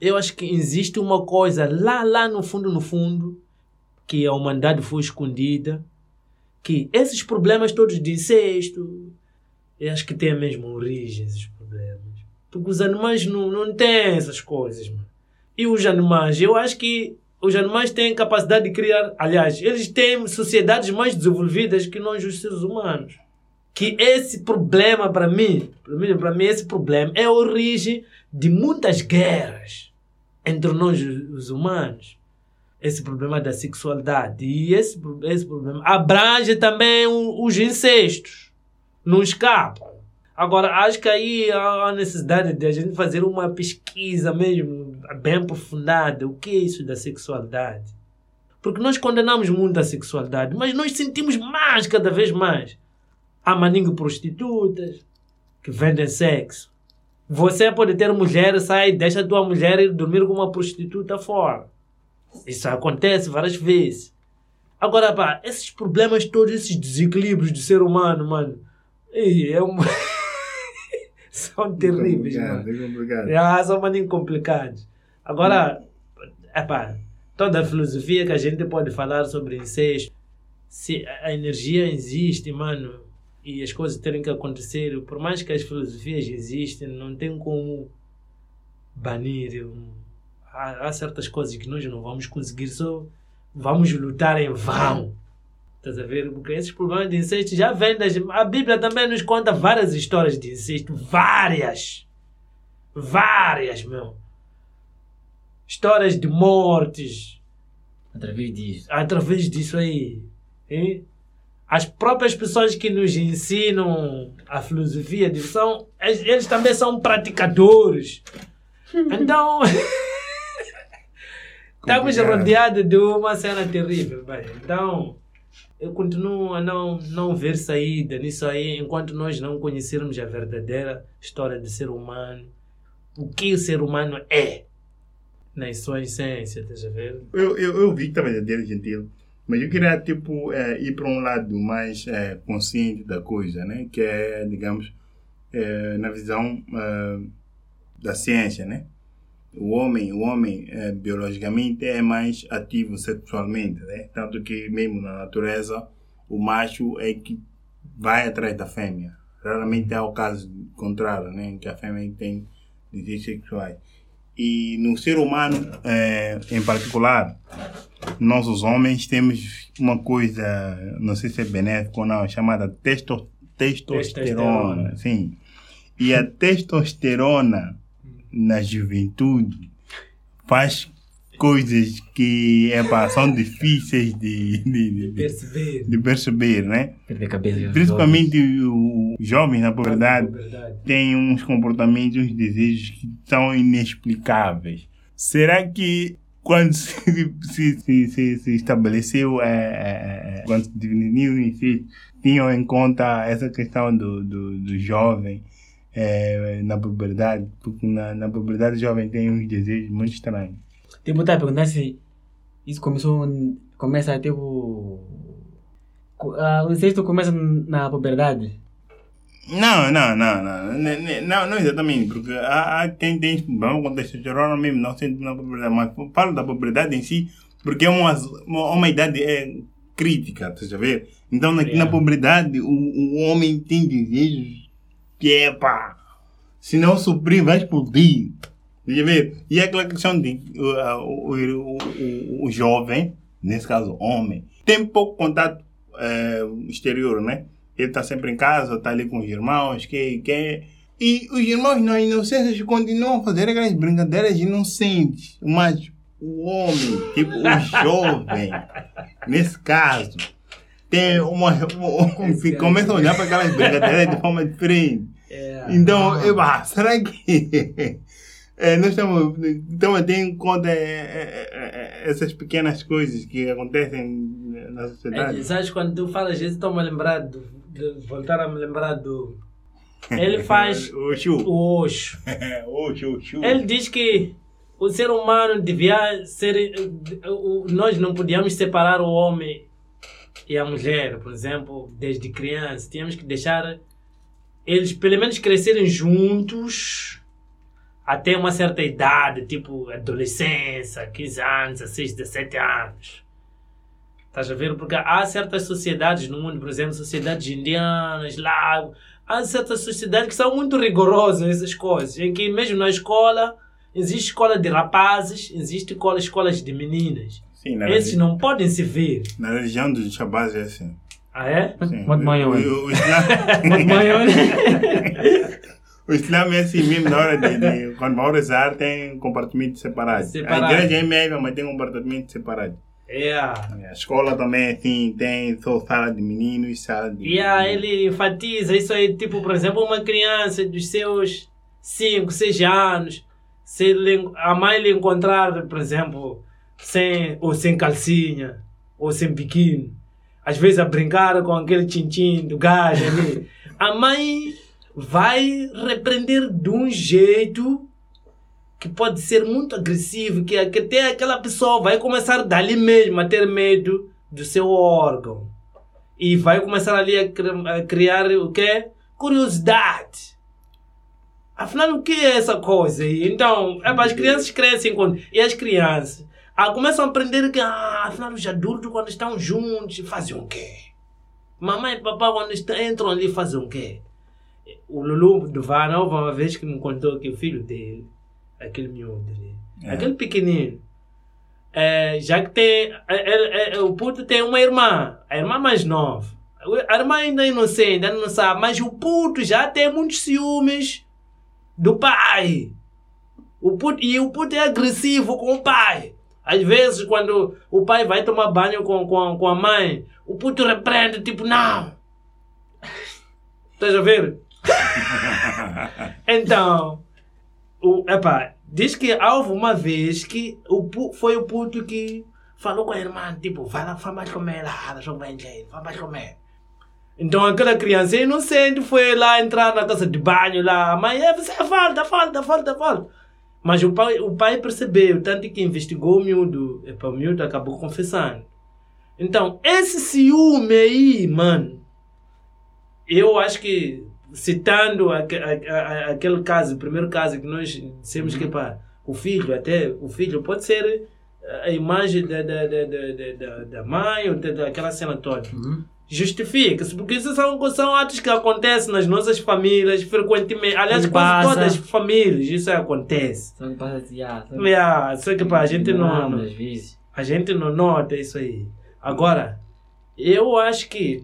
[SPEAKER 3] eu acho que existe uma coisa lá, lá no fundo, no fundo, que a humanidade foi escondida, que esses problemas todos de incesto, eu acho que tem a mesma origem, esses problemas. Porque os animais não, não têm essas coisas, mano. E os animais, eu acho que os animais têm capacidade de criar, aliás, eles têm sociedades mais desenvolvidas que nós, os seres humanos. Que esse problema, para mim, para mim, para mim, esse problema é a origem de muitas guerras entre nós, os humanos. Esse problema da sexualidade. E esse, esse problema abrange também os incestos. Não escapam. Agora, acho que aí há a necessidade de a gente fazer uma pesquisa mesmo, bem aprofundada. O que é isso da sexualidade? Porque nós condenamos muito a sexualidade, mas nós sentimos mais, cada vez mais. Há maninho prostitutas que vendem sexo. Você pode ter mulher, sai, deixa a tua mulher ir dormir com uma prostituta fora. Isso acontece várias vezes. Agora, pá, esses problemas todos, esses desequilíbrios do ser humano, mano, é um... são terríveis, mano.
[SPEAKER 2] É complicado.
[SPEAKER 3] Ah, são maninho complicados. Agora, epá, toda a filosofia que a gente pode falar sobre incesto, se a energia existe, mano, e as coisas terem que acontecer, por mais que as filosofias existem, não tem como banir. Há, há certas coisas que nós não vamos conseguir, só vamos lutar em vão. Estás a ver? Porque esses problemas de incesto já vêm das... A Bíblia também nos conta várias histórias de incesto. Várias! Várias, meu. Histórias de mortes
[SPEAKER 1] Através disso.
[SPEAKER 3] através disso aí. hein? As próprias pessoas que nos ensinam a filosofia de são, eles também são praticadores. Então, estamos rodeados de uma cena terrível. Então, eu continuo a não, não ver saída nisso aí enquanto nós não conhecermos a verdadeira história do ser humano. O que o ser humano é na sua essência, estás a ver?
[SPEAKER 2] Eu, eu, eu vi que estava dele gentil, mas eu queria tipo eh, ir para um lado mais eh, consciente da coisa, né? Que é, digamos, eh, na visão eh, da ciência, né? O homem, o homem eh, biologicamente é mais ativo sexualmente, né? Tanto que mesmo na natureza o macho é que vai atrás da fêmea. Raramente há o caso contrário, né? Que a fêmea tem desejos sexuais. E no ser humano, eh, em particular, nós os homens temos uma coisa, não sei se é benéfica ou não, chamada testo, testosterona.
[SPEAKER 3] Testosterona.
[SPEAKER 2] Sim. E a testosterona na juventude faz coisas que epa, são difíceis de, de, de, de,
[SPEAKER 3] Perceber.
[SPEAKER 2] de perceber, né?
[SPEAKER 1] Perder cabeça.
[SPEAKER 2] Principalmente os jovens, na verdade,
[SPEAKER 3] Verdade.
[SPEAKER 2] têm uns comportamentos, uns desejos que são inexplicáveis. Será que quando se, se, se, se, se estabeleceu, é, é, é, quando se definiu em si, tinham em conta essa questão do, do, do jovem é, na puberdade? Porque na, na puberdade o jovem tem uns desejos muito estranhos.
[SPEAKER 1] Tipo, tá a perguntar se isso começou, começa tipo... ah, o incesto começa na puberdade.
[SPEAKER 2] Não, não, não, não, não, não exatamente, porque há, há quem tem com testosterona mesmo, não sente na pobreza, mas falo da pobreza em si, porque é uma, uma, uma idade é, crítica, tá a ver? Então, na, na
[SPEAKER 3] Yeah.
[SPEAKER 2] pobreza, o, o homem tem desejos que é pá, se não suprir, vai explodir. E é aquela questão de o, o, o, o jovem, nesse caso homem, tem pouco contato eh, exterior, né? Ele está sempre em casa, está ali com os irmãos, que, que... E os irmãos na inocência continuam a fazer aquelas brincadeiras inocentes. Mas o homem, tipo o jovem, nesse caso, tem uma... uma começa a olhar para aquelas brincadeiras de forma diferente.
[SPEAKER 3] É.
[SPEAKER 2] Então, eu, ah, será que É, nós estamos, estamos a ter em conta é, é, é, essas pequenas coisas que acontecem na
[SPEAKER 3] É,
[SPEAKER 2] sociedade.
[SPEAKER 3] sabes, quando tu falas isso, estou-me a lembrar do, de voltar a me lembrar do. Ele faz
[SPEAKER 2] O Chu.
[SPEAKER 3] o Osho.
[SPEAKER 2] O Chu, Chu.
[SPEAKER 3] Ele diz que o ser humano devia ser. Nós não podíamos separar o homem e a mulher, por exemplo, desde criança. Tínhamos que deixar eles, pelo menos, crescerem juntos até uma certa idade, tipo adolescência, 15 anos, 16, 17 anos. Estás a ver? Porque há certas sociedades no mundo, por exemplo, sociedades indianas, lá. Há certas sociedades que são muito rigorosas nessas coisas, em que mesmo na escola existe escola de rapazes, existe escola, escolas de meninas.
[SPEAKER 2] Sim, na,
[SPEAKER 3] Esses
[SPEAKER 2] religi-
[SPEAKER 3] não podem se ver.
[SPEAKER 2] na religião dos Shabazz é assim.
[SPEAKER 3] Ah, é?
[SPEAKER 2] Sim.
[SPEAKER 1] Muito maior. Muito maior.
[SPEAKER 2] o Islã é assim mesmo na hora de, de quando vai rezar tem compartimentos separados.
[SPEAKER 3] Separado.
[SPEAKER 2] A igreja é mesmo, mas tem compartimentos separados.
[SPEAKER 3] É.
[SPEAKER 2] A escola também é assim, tem só sala de meninos, sala de...
[SPEAKER 3] E aí ele enfatiza isso aí, tipo, por exemplo, uma criança dos seus 5, 6 anos, se ele, a mãe lhe encontrar, por exemplo, sem, ou sem calcinha, ou sem biquíni, às vezes a brincar com aquele tintim do gás ali, a mãe vai repreender de um jeito que pode ser muito agressivo, que, que até aquela pessoa vai começar dali mesmo a ter medo do seu órgão e vai começar ali a, cri- a criar o quê? Curiosidade. Afinal, o que é essa coisa? Então, é, as crianças crescem quando... E as crianças ah, começam a aprender que, ah, afinal, os adultos quando estão juntos fazem o quê? Mamãe e papai quando estão, entram ali fazem o quê? O Lulu do Vana, houve uma vez que me contou que o filho dele, aquele miúdo
[SPEAKER 2] É.
[SPEAKER 3] aquele pequenino, é, já que tem. é, é, é, o puto tem uma irmã, a irmã mais nova. A irmã ainda é inocente, ainda não sabe, mas o puto já tem muitos ciúmes do pai. O puto, e o puto é agressivo com o pai. Às vezes, quando o pai vai tomar banho com, com, com a mãe, o puto repreende, tipo, não. Estás a ver? Então, o, epá, diz que houve uma vez que o, foi o puto que falou com a irmã, tipo, vai lá, vai mais comer lá, ver jeito, vai mais comer. Então aquela criança inocente foi lá entrar na casa de banho lá, mãe, é, você falta, falta, falta, falta. Mas o pai, o pai percebeu, tanto que investigou o miúdo, epá, o miúdo acabou confessando. Então, esse ciúme aí, mano, eu acho que, citando aque- a- a- aquele caso, o primeiro caso que nós dissemos que pá, o filho, até o filho pode ser a imagem da, da, da, da, da, mãe ou da, daquela cena toda.
[SPEAKER 1] Uhum.
[SPEAKER 3] Justifica-se, porque isso são, são atos que acontecem nas nossas famílias frequentemente. Aliás,
[SPEAKER 1] Não
[SPEAKER 3] quase
[SPEAKER 1] passa.
[SPEAKER 3] todas as famílias isso acontece.
[SPEAKER 1] Que passa assim, ah, só
[SPEAKER 3] Yeah, só que pá, a gente não, não,
[SPEAKER 1] vezes.
[SPEAKER 3] a gente não nota isso aí. Agora, eu acho que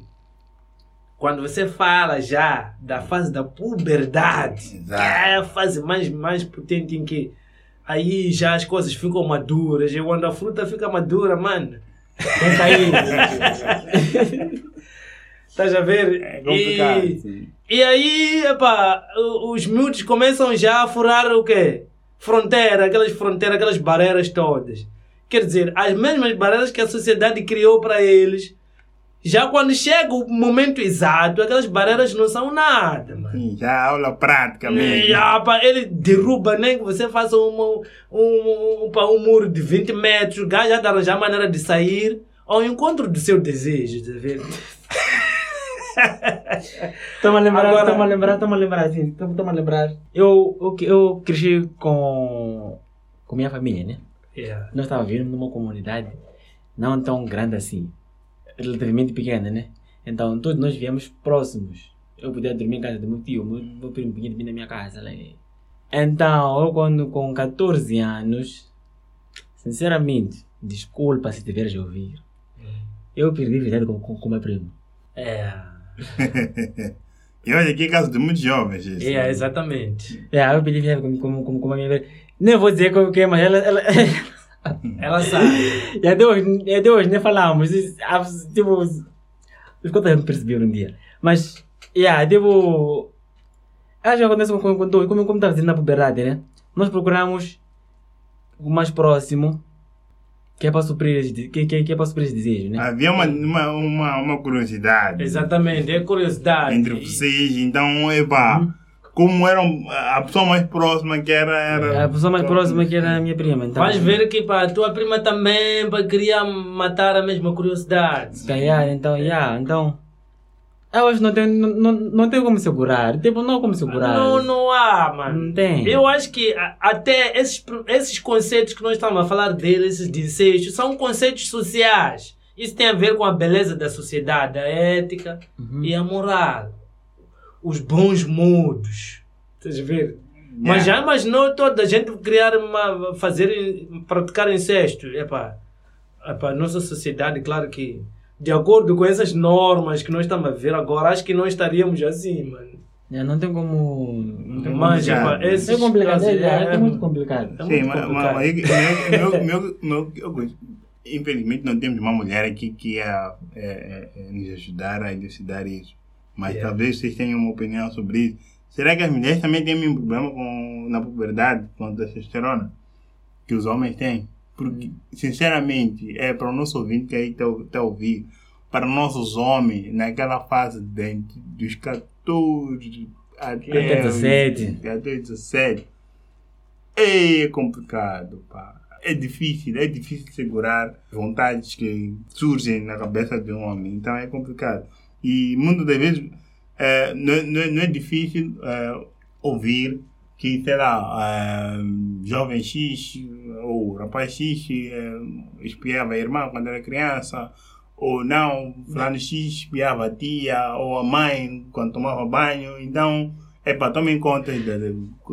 [SPEAKER 3] quando você fala já da fase da puberdade, que
[SPEAKER 2] Exato.
[SPEAKER 3] é a fase mais, mais potente em que aí já as coisas ficam maduras, e quando a fruta fica madura, mano,
[SPEAKER 1] Tem caído.
[SPEAKER 3] estás a ver?
[SPEAKER 2] É complicado.
[SPEAKER 3] E,
[SPEAKER 2] sim.
[SPEAKER 3] e aí, epá, os miúdos começam já a furar o quê? Fronteira, aquelas fronteiras, aquelas barreiras todas. Quer dizer, as mesmas barreiras que a sociedade criou para eles. Já quando chega o momento exato, aquelas barreiras não são nada, mano.
[SPEAKER 2] Sim, já aula prática mesmo.
[SPEAKER 3] Ah, pá, ele derruba nem que você faça um, um, um, um muro de 20 metros, o gajo já de arranjar maneira de sair ao encontro do seu desejo, tá vendo?
[SPEAKER 1] Toma a lembrar,
[SPEAKER 3] Agora-
[SPEAKER 1] toma a lembrar, toma a lembrar, assim, toma, toma a lembrar. Eu, eu, eu cresci com, com minha família, né?
[SPEAKER 3] Yeah.
[SPEAKER 1] Nós estávamos vivendo numa comunidade não tão grande assim, relativamente pequena, né? Então todos nós viemos próximos. Eu podia dormir em casa do meu tio, meu, meu primo podia dormir na minha casa. Lá. Então, eu quando com 14 anos, sinceramente, desculpa se tiveres a ouvir, eu perdi verdade com, com, com meu primo.
[SPEAKER 3] É,
[SPEAKER 2] E olha, aqui é caso de muitos jovens. isso.
[SPEAKER 3] é, exatamente.
[SPEAKER 1] É, eu perdi verdade com, com, com, com a minha velha. Nem vou dizer como que é, mas ela... ela
[SPEAKER 3] Ela sabe.
[SPEAKER 1] E até hoje, e até hoje nem falamos. Ah, Tipo, os contas não perceberam um dia. Mas, yeah, tipo. Acho que acontece com, com, como, como estava dizendo na puberdade, né? nós procuramos o mais próximo que é para suprir que, que, que é para suprir esse desejo, né?
[SPEAKER 2] Havia uma, uma, uma, uma curiosidade
[SPEAKER 3] Exatamente, é curiosidade.
[SPEAKER 2] entre vocês, então, epá, como eram a pessoa mais próxima que era. era
[SPEAKER 1] A pessoa mais próxima que era a minha prima, então.
[SPEAKER 3] Vais ver que pá, a tua prima também pá, queria matar a mesma curiosidade.
[SPEAKER 1] Se calhar, então, yeah, então. Eu acho que não tem, não, não, não tem como segurar. Tipo, não há como segurar.
[SPEAKER 3] Não, não há, mano.
[SPEAKER 1] Não tem.
[SPEAKER 3] Eu acho que até esses, esses conceitos que nós estamos a falar deles, esses desejos, são conceitos sociais. Isso tem a ver com a beleza da sociedade, a ética
[SPEAKER 1] Uhum.
[SPEAKER 3] e a moral. Os bons modos. Estás a ver? Mas já imaginou toda a gente criar uma. fazer. praticar incesto? Epá, epá, nossa sociedade, claro que. De acordo com essas normas que nós estamos a ver agora, acho que não estaríamos assim, mano.
[SPEAKER 1] Yeah, não tem como. Não tem.
[SPEAKER 3] Mas, epá, esses
[SPEAKER 1] É complicado,
[SPEAKER 3] casos,
[SPEAKER 1] é, é,
[SPEAKER 3] é-
[SPEAKER 1] muito complicado.
[SPEAKER 3] é
[SPEAKER 2] Sim,
[SPEAKER 3] muito
[SPEAKER 2] mas,
[SPEAKER 3] complicado.
[SPEAKER 2] mas, mas meu, meu, meu, meu, eu gosto- infelizmente não temos uma mulher aqui que ia é, é, é, nos ajudar a elucidar isso. Mas
[SPEAKER 3] Yeah.
[SPEAKER 2] talvez vocês tenham uma opinião sobre isso. Será que as mulheres também têm o mesmo problema com, na puberdade, com a testosterona? Que os homens têm? Porque, sinceramente, é para o nosso ouvinte que aí está tá ouvir, para nossos homens, naquela fase de, dos 14 até,
[SPEAKER 1] Até 17.
[SPEAKER 2] os- até 17, é complicado, pá. É difícil, é difícil segurar vontades que surgem na cabeça de um homem. Então é complicado. E muitas das vezes é, não, é- não, é- não é difícil é, ouvir que, sei lá, é, jovem X ou rapaz X é, espiava a irmã quando era criança, ou não, fulano X espiava a tia ou a mãe quando tomava banho. Então, é para tomem conta,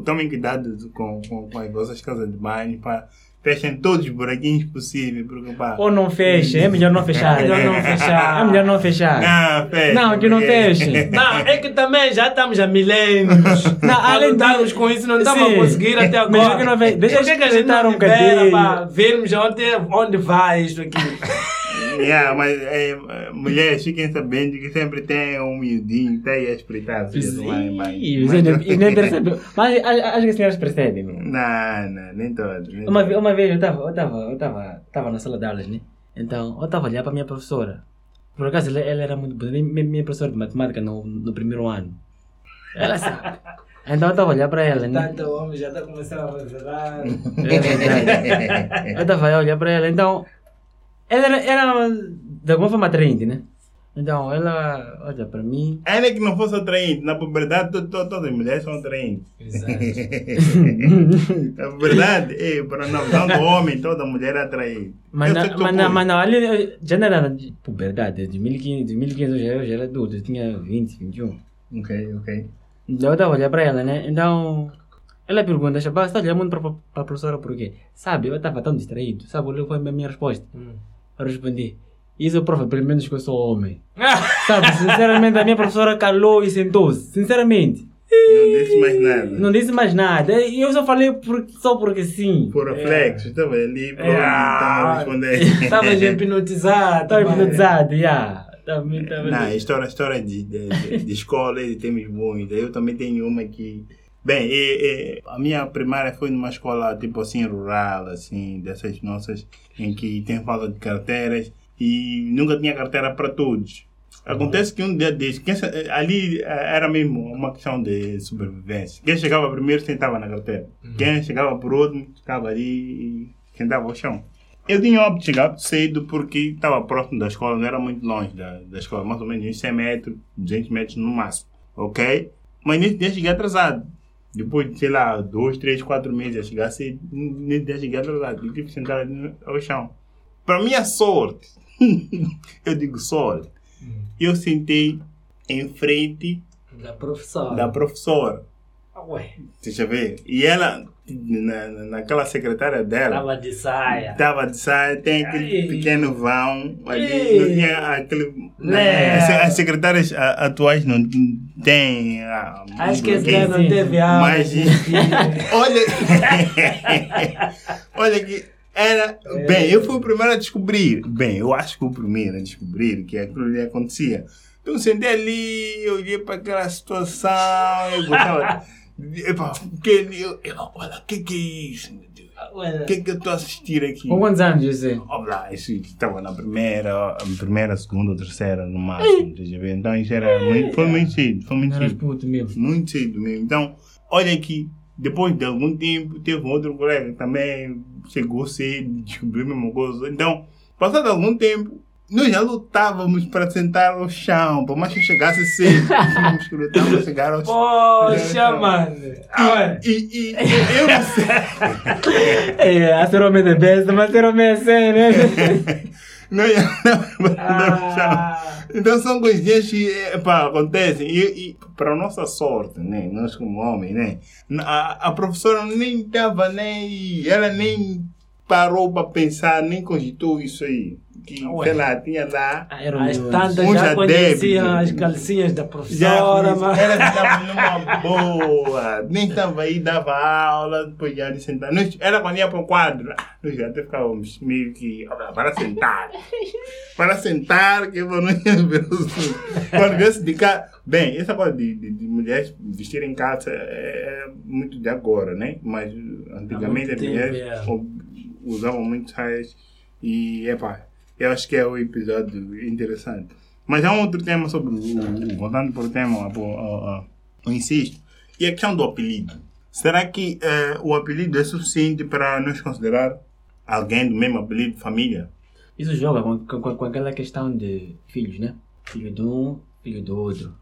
[SPEAKER 2] tomem cuidado com, com, com as vossas casas de banho, para fechem todos os buraquinhos possíveis, porque pá,
[SPEAKER 1] Ou não fecha, é melhor não fechar.
[SPEAKER 3] É melhor não fechar.
[SPEAKER 1] É melhor não fechar.
[SPEAKER 2] não, fecha,
[SPEAKER 1] Não, que não
[SPEAKER 2] porque-
[SPEAKER 1] feche.
[SPEAKER 3] Não, é que também já estamos há milênios.
[SPEAKER 1] Não, além
[SPEAKER 3] lutarmos com isso, não estamos
[SPEAKER 1] Sim.
[SPEAKER 3] a conseguir até agora.
[SPEAKER 1] Melhor que não ve- deixa
[SPEAKER 3] Por que que a gente
[SPEAKER 1] um bocadinho.
[SPEAKER 3] vermos onde, onde vai isto aqui?
[SPEAKER 2] Yeah, mas é, mulheres fiquem sabendo que sempre tem um miudinho que aí a espreitar as vezes lá em baixo.
[SPEAKER 1] Sim, você nem- percebe. Mas acho que as senhoras percebem, meu.
[SPEAKER 2] Não, não, nem todas. nem
[SPEAKER 1] Uma, uma vez eu estava eu tava, eu tava, tava na sala de aulas, né? Então, eu estava a olhar para a minha professora. Por acaso, ela, ela era muito boa. Minha, minha professora de matemática no, no primeiro ano. Ela sabe. Então, eu estava a olhar para ela, né?
[SPEAKER 3] Tanto homem já está começando a revelar.
[SPEAKER 1] É verdade. eu estava a olhar para ela. Então, ela era, era de alguma forma atraente, né? Então, ela olha para mim.
[SPEAKER 2] Ainda que não fosse atraente, na puberdade to- to- todas as mulheres são atraentes.
[SPEAKER 3] Exato.
[SPEAKER 2] Na verdade, é, para na visão do homem, toda mulher é atraente.
[SPEAKER 1] Mas não,
[SPEAKER 2] que tu
[SPEAKER 1] mas, não,
[SPEAKER 2] põe.
[SPEAKER 1] mas não, já não era de puberdade. De 2015, 2015 eu já, eu já era adulto. Eu tinha 20, 21.
[SPEAKER 2] Ok, ok.
[SPEAKER 1] Então, eu estava a olhar para ela, né? Então, ela pergunta, você está olhando muito para para a professora por quê? Sabe, eu estava tão distraído. Sabe, qual foi a minha resposta?
[SPEAKER 3] Hum.
[SPEAKER 1] Eu respondi, isso prova pelo menos que eu sou homem. Sabe, sinceramente, a minha professora calou e sentou-se. Sinceramente.
[SPEAKER 2] Não disse mais nada.
[SPEAKER 1] Não disse mais nada. E eu só falei por, só porque sim.
[SPEAKER 2] Por reflexo, estava ali, pronto, estava a responder.
[SPEAKER 3] Estavas hipnotizado.
[SPEAKER 1] Estava hipnotizado, já. Também estava.
[SPEAKER 2] Não, a história, história de, de, de, escola e temos muitas. Eu também tenho uma que. Bem, e- e a minha primária foi numa escola tipo assim, rural, assim, dessas nossas, em que tem falta de carteiras e nunca tinha carteira para todos. Acontece que um dia desses, ali eh, era mesmo uma questão de sobrevivência. Quem chegava primeiro sentava na carteira. Quem chegava por último ficava ali e sentava ao chão. Eu tinha o hábito de chegar cedo porque estava próximo da escola, não era muito longe da, da escola, mais ou menos uns 100 metros, 200 metros no máximo, ok? Mas nesse dia cheguei atrasado. Depois de, sei lá, dois, três, quatro meses eu chegar nesse dia cheguei atrasado. Eu tive que sentar ao chão. Para minha sorte, eu digo sorte, eu sentei em frente
[SPEAKER 3] Da professora.
[SPEAKER 2] da professora.
[SPEAKER 3] Ué,
[SPEAKER 2] Deixa eu ver. E ela, na, na- naquela secretária dela,
[SPEAKER 3] tava de saia.
[SPEAKER 2] Tava de saia, tem aquele
[SPEAKER 3] Ai.
[SPEAKER 2] pequeno vão ali, não tinha aquele...
[SPEAKER 3] Né.
[SPEAKER 2] As, as secretárias atuais não têm... ah,
[SPEAKER 3] Acho que esse não teve aula.
[SPEAKER 2] Mas- Olha... Olha que era... Bem, eu fui o primeiro a descobrir. Bem, eu acho que fui o primeiro a descobrir que aquilo ali acontecia. Então, eu sentei ali, eu olhei para aquela situação, eu gostava Epá, que, eu, eu, olha, o que, que é isso, meu Deus? O que é que eu estou a assistir aqui?
[SPEAKER 1] Com quantos anos, José?
[SPEAKER 2] Olha, isso estava na primeira, primeira, segunda, terceira, no máximo, estás a ver? Então isso era muito, foi muito cedo, foi muito cedo.
[SPEAKER 1] puto mesmo.
[SPEAKER 2] Muito cedo mesmo. Então, olha aqui, depois de algum tempo, teve outro colega que também chegou cedo, descobriu a mesma coisa. Então, passado algum tempo, nós já lutávamos para sentar ao chão, por mais que chegasse cedo, tínhamos que lutar para chegar ao chão.
[SPEAKER 3] Poxa, mano. Ah,
[SPEAKER 2] E, e, e eu não sei.
[SPEAKER 1] É, a ser homem de besta, mas ser homem é sério, né?
[SPEAKER 2] Nós já lutávamos para o chão.
[SPEAKER 3] ah,
[SPEAKER 2] Então são coisinhas que epá, acontecem. E, e para a nossa sorte, né? nós como homens, né? a, a professora nem estava nem. Ela nem parou para pensar, nem cogitou isso aí. Que,
[SPEAKER 3] Ué.
[SPEAKER 2] sei lá, tinha lá.
[SPEAKER 1] Ah, era
[SPEAKER 3] as tantas
[SPEAKER 2] Um já
[SPEAKER 3] conheciam as calcinhas da professora, mas...
[SPEAKER 2] ela estava numa boa, nem estava aí, dava aula, depois já de sentar. Nós, ela quando ia para o quadro, nós já até ficávamos meio que, "Olha, para sentar. Para sentar, que eu não ia ver o assunto. Quando viesse de cá, bem, essa coisa de, de, de mulheres vestirem calça é, é muito de agora, né? Mas antigamente as mulheres
[SPEAKER 3] tempo, é.
[SPEAKER 2] Usavam muito saias e, epá, eu acho que é um episódio interessante. Mas há um outro tema sobre o, voltando para o tema, o insisto, e a questão do apelido. Será que eh, o apelido é suficiente para nos considerar alguém do mesmo apelido, família?
[SPEAKER 1] Isso joga com, com, com aquela questão de filhos, né? Filho de um, filho do outro.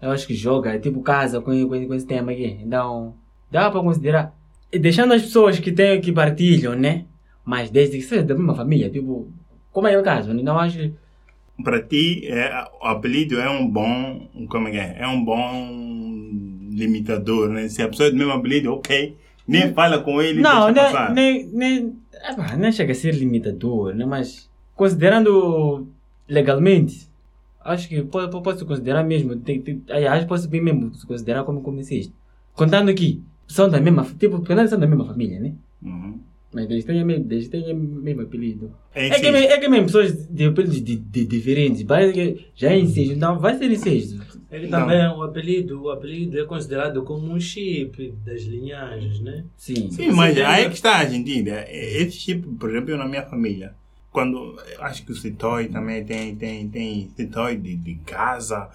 [SPEAKER 1] Eu acho que joga, é tipo casa com, com, com esse tema aqui. Então, dá para considerar. E deixando as pessoas que têm que partilham, né? Mas desde que seja da mesma família, tipo, como é o caso, né? Não acho.
[SPEAKER 2] Para ti, é, o apelido é um bom, como é que é? É um bom limitador, né? Se a pessoa é do mesmo apelido, ok, nem fala com ele,
[SPEAKER 1] Não,
[SPEAKER 2] deixa
[SPEAKER 1] nem,
[SPEAKER 2] passar.
[SPEAKER 1] nem, nem, epá, nem chega a ser limitador, né? Mas considerando legalmente, acho que pode se considerar mesmo. Tem, tem, aliás, pode bem mesmo se considerar como comecista. Contando que são da mesma, tipo, contando que são da mesma família, né?
[SPEAKER 2] Uhum.
[SPEAKER 1] Mas eles têm, o mesmo- eles têm o mesmo apelido.
[SPEAKER 2] É,
[SPEAKER 1] É que, é que mesmo pessoas de apelidos de, de, diferentes, já é incesto, então vai ser incesto.
[SPEAKER 3] Ele
[SPEAKER 2] Não.
[SPEAKER 3] também, o apelido, o apelido é considerado como um chip das linhagens, né?
[SPEAKER 1] Sim.
[SPEAKER 2] Sim, mas aí
[SPEAKER 3] tem-
[SPEAKER 2] é que está, Argentina. Esse tipo, por exemplo, eu na minha família, quando acho que o Citói também tem, tem, tem Citói de, de Gaza,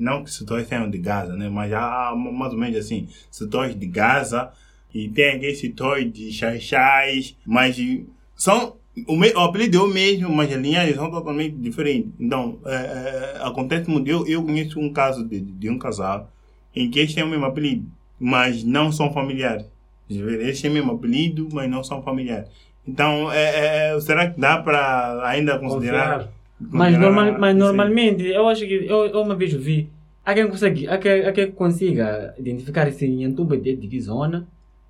[SPEAKER 2] não, que Citói tenham de Gaza, né? Mas há mais ou menos assim, Citóis de Gaza e tem aquele Citói de Xaixais, mas são. O, me, o apelido é o mesmo, mas as linhagens são totalmente diferentes. Então, é, é, acontece muito. Eu, eu conheço um caso de, de um casal em que eles têm o mesmo apelido, mas não são familiares. Eles têm o mesmo apelido, mas não são familiares. Então, é, é, será que dá para ainda considerar?
[SPEAKER 1] Mas, normal, mas
[SPEAKER 2] isso aí?
[SPEAKER 1] normalmente, eu acho que eu, eu uma vez vi, há quem, consegue, há quem, há quem consiga identificar se em tuba de, de que zona,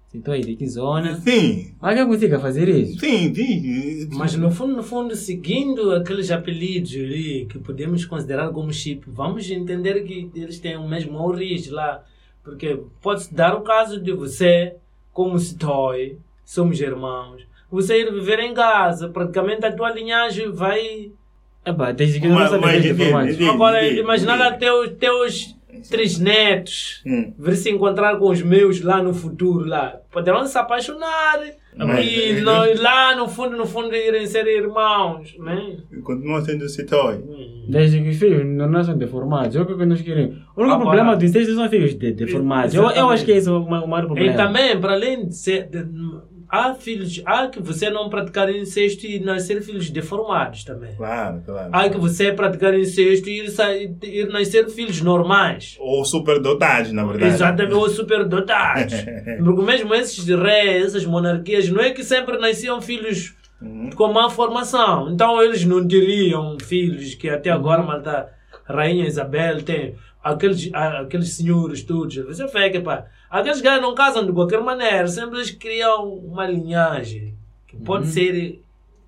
[SPEAKER 1] se estou aí de que zona,
[SPEAKER 2] Sim,
[SPEAKER 1] há quem consiga fazer isso.
[SPEAKER 2] sim, sim.
[SPEAKER 3] Mas no fundo, no fundo, seguindo aqueles apelidos ali que podemos considerar como chip, vamos entender que eles têm o mesmo origem lá. Porque pode-se dar o caso de você, como Citoy, somos irmãos, você ir viver em casa, praticamente a tua linhagem vai.
[SPEAKER 1] Epá, desde que não sabia de.
[SPEAKER 3] Agora, imaginar
[SPEAKER 2] entendi.
[SPEAKER 3] até os teus três netos
[SPEAKER 2] Hum.
[SPEAKER 3] vir se encontrar com os meus lá no futuro lá. Poderão se apaixonar
[SPEAKER 2] Mas-
[SPEAKER 3] e nós lá no fundo, no fundo irem ser irmãos, né?
[SPEAKER 2] Continua sendo Citói.
[SPEAKER 1] Desde que os filhos não nascem deformados, é o que nós queremos. O único
[SPEAKER 3] Agora-
[SPEAKER 1] problema do incesto são filhos de, deformados. Eu, eu acho que esse é o ma- o maior
[SPEAKER 3] E
[SPEAKER 1] problema.
[SPEAKER 3] também, para além de ser. de- há filhos. Há que você não praticar incesto e nascer filhos deformados também.
[SPEAKER 2] Claro, claro.
[SPEAKER 3] Há que você praticar incesto e ir, sair, ir nascer filhos normais.
[SPEAKER 2] Ou superdotados, na verdade.
[SPEAKER 3] Exatamente, ou superdotados. Porque mesmo esses reis, essas monarquias, não é que sempre nasciam filhos
[SPEAKER 2] Uhum.
[SPEAKER 3] com má formação. Então eles não teriam filhos que até agora malta Rainha Isabel tem. Aqueles, aqueles senhores todos. Você vê que pá, aqueles gajos não casam de qualquer maneira. Sempre eles criam uma linhagem. Que pode ser,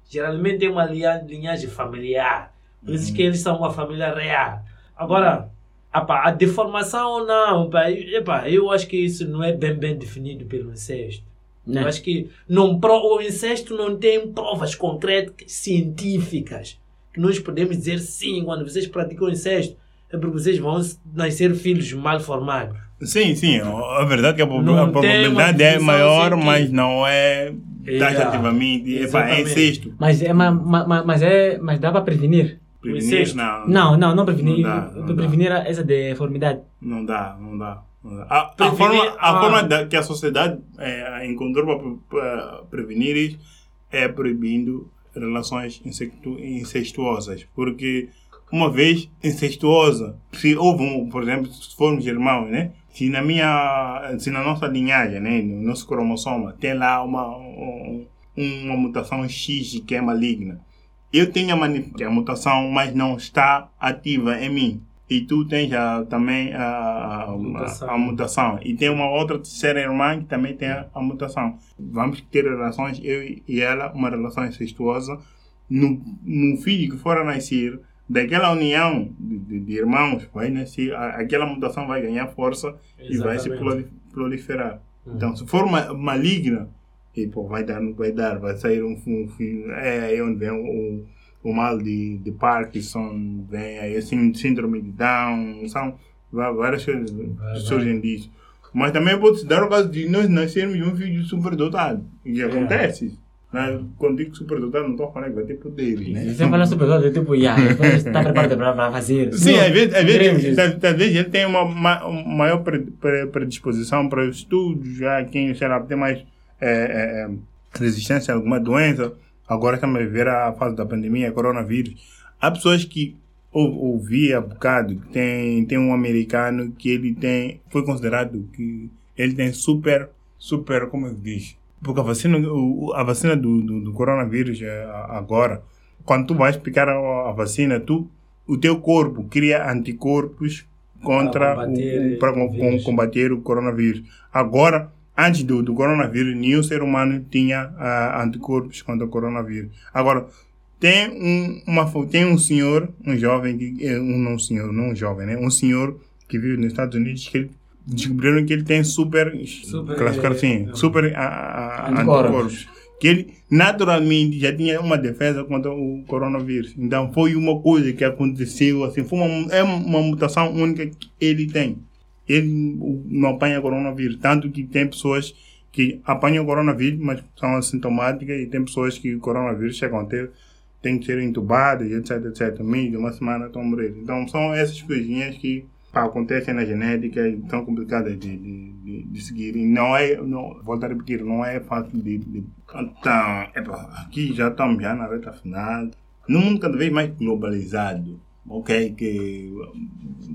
[SPEAKER 3] geralmente é uma linha- linhagem familiar. Por isso que eles são uma família real. Agora, apá, a deformação não. Pá, epá, eu acho que isso não é bem, bem definido pelo incesto.
[SPEAKER 1] Né?
[SPEAKER 3] Eu acho que não, o incesto não tem provas concretas científicas que nós podemos dizer sim, quando vocês praticam incesto, é porque vocês vão nascer filhos mal formados.
[SPEAKER 2] Sim, sim. A verdade é que a, a probabilidade é maior,
[SPEAKER 3] científica.
[SPEAKER 2] mas não é
[SPEAKER 3] Yeah.
[SPEAKER 2] taxativamente. É
[SPEAKER 3] Exatamente.
[SPEAKER 2] incesto.
[SPEAKER 1] Mas, é, ma- ma- ma- mas, é, mas dá para prevenir.
[SPEAKER 2] Prevenir, não.
[SPEAKER 1] Não, não, não prevenir.
[SPEAKER 2] Não dá, não dá.
[SPEAKER 1] prevenir essa deformidade.
[SPEAKER 2] Não dá, não dá. não dá. A, a
[SPEAKER 3] Prevenir-
[SPEAKER 2] forma, a
[SPEAKER 3] ah.
[SPEAKER 2] forma da, que a sociedade é, encontrou para prevenir isso é proibindo relações insectu, incestuosas. Porque uma vez incestuosa, se houve, um, por exemplo, se formos irmãos, né? Se na minha, se na nossa linhagem, né? No nosso cromossoma, tem lá uma, um- uma mutação X que é maligna. Eu tenho a, a mutação, mas não está ativa em mim. E tu tens a- também a, a, a-
[SPEAKER 3] Mutação.
[SPEAKER 2] E tem uma outra terceira irmã que também tem a, a mutação. Vamos ter relações, eu e ela, uma relação incestuosa. No, no filho que for a nascer, daquela união de, de- de irmãos, vai nascer, a- aquela mutação vai ganhar força e vai se
[SPEAKER 3] Exatamente.
[SPEAKER 2] proli- proliferar.
[SPEAKER 3] Uhum.
[SPEAKER 2] Então, se for ma- maligna, e, pô, vai dar, vai dar, vai sair um, um filho. É aí onde vem o, o mal de, de Parkinson, vem aí assim, síndrome de Down, são várias coisas
[SPEAKER 3] vai.
[SPEAKER 2] surgem disso. Mas também pode se dar o caso de nós nascermos de um filho superdotado. E
[SPEAKER 3] É.
[SPEAKER 2] Né? Quando digo superdotado, não estou falando que vai ter poderes, né?
[SPEAKER 1] Você fala super todo, tipo, yeah, está preparado para fazer.
[SPEAKER 2] Sim, às vezes, às vezes, ele tenha uma, ma- uma maior pre- pre- predisposição para estudos, já quem, sei lá, tem mais é, é, é, resistência a alguma doença. Agora estamos a viver a fase da pandemia, coronavírus. Há pessoas que ou, ouvi há bocado, que tem, tem um americano que ele tem, foi considerado que ele tem super, super, como é que diz? Porque a vacina, a vacina do, do, do coronavírus é, agora, quando tu vais picar a, a vacina, tu, o teu corpo cria anticorpos contra
[SPEAKER 3] Para combater
[SPEAKER 2] o, para combater o coronavírus. Agora, antes do, do coronavírus, nenhum ser humano tinha ah, anticorpos contra o coronavírus. Agora, tem um, uma, tem um senhor, um jovem, é, um não senhor, não um jovem, né? Um senhor que vive nos Estados Unidos que descobriram que ele tem super,
[SPEAKER 3] Super,
[SPEAKER 2] classificaram assim,
[SPEAKER 3] é,
[SPEAKER 2] super ah, ah,
[SPEAKER 1] Anticorpos.
[SPEAKER 2] anticorpos. Que ele naturalmente já tinha uma defesa contra o coronavírus. Então foi uma coisa que aconteceu, assim, foi uma, é uma mutação única que ele tem. Ele não apanha coronavírus. Tanto que tem pessoas que apanham coronavírus, mas são assintomáticas, e tem pessoas que o coronavírus chegam a ter, têm que ser entubadas, etc, etc. De uma semana estão a morrer. Então são essas coisinhas que pá, acontecem na genética e são complicadas de, de, de, de seguir. E não é, não, volto a repetir, não é fácil de. de então, epa, aqui já estamos já na reta final. Num mundo cada vez mais globalizado, ok? Que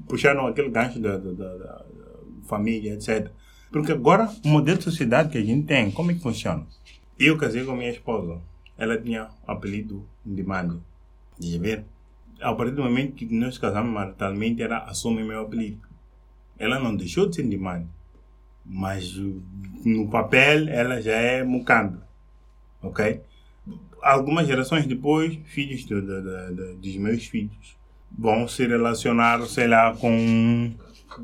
[SPEAKER 2] puxaram aquele gancho da, da, da- da família, etc. Porque agora, o modelo de sociedade que a gente tem, como é que funciona? Eu casei com a minha esposa. Ela tinha apelido Ndimando. Deixa eu ver. A partir do momento que nós casamos maritalmente, ela assume meu apelido. Ela não deixou de ser Ndimando. Mas uh, no papel, ela já é Mucambo. Ok? Algumas gerações depois, filhos do, do- do- do- dos meus filhos vão se relacionar, sei lá, com.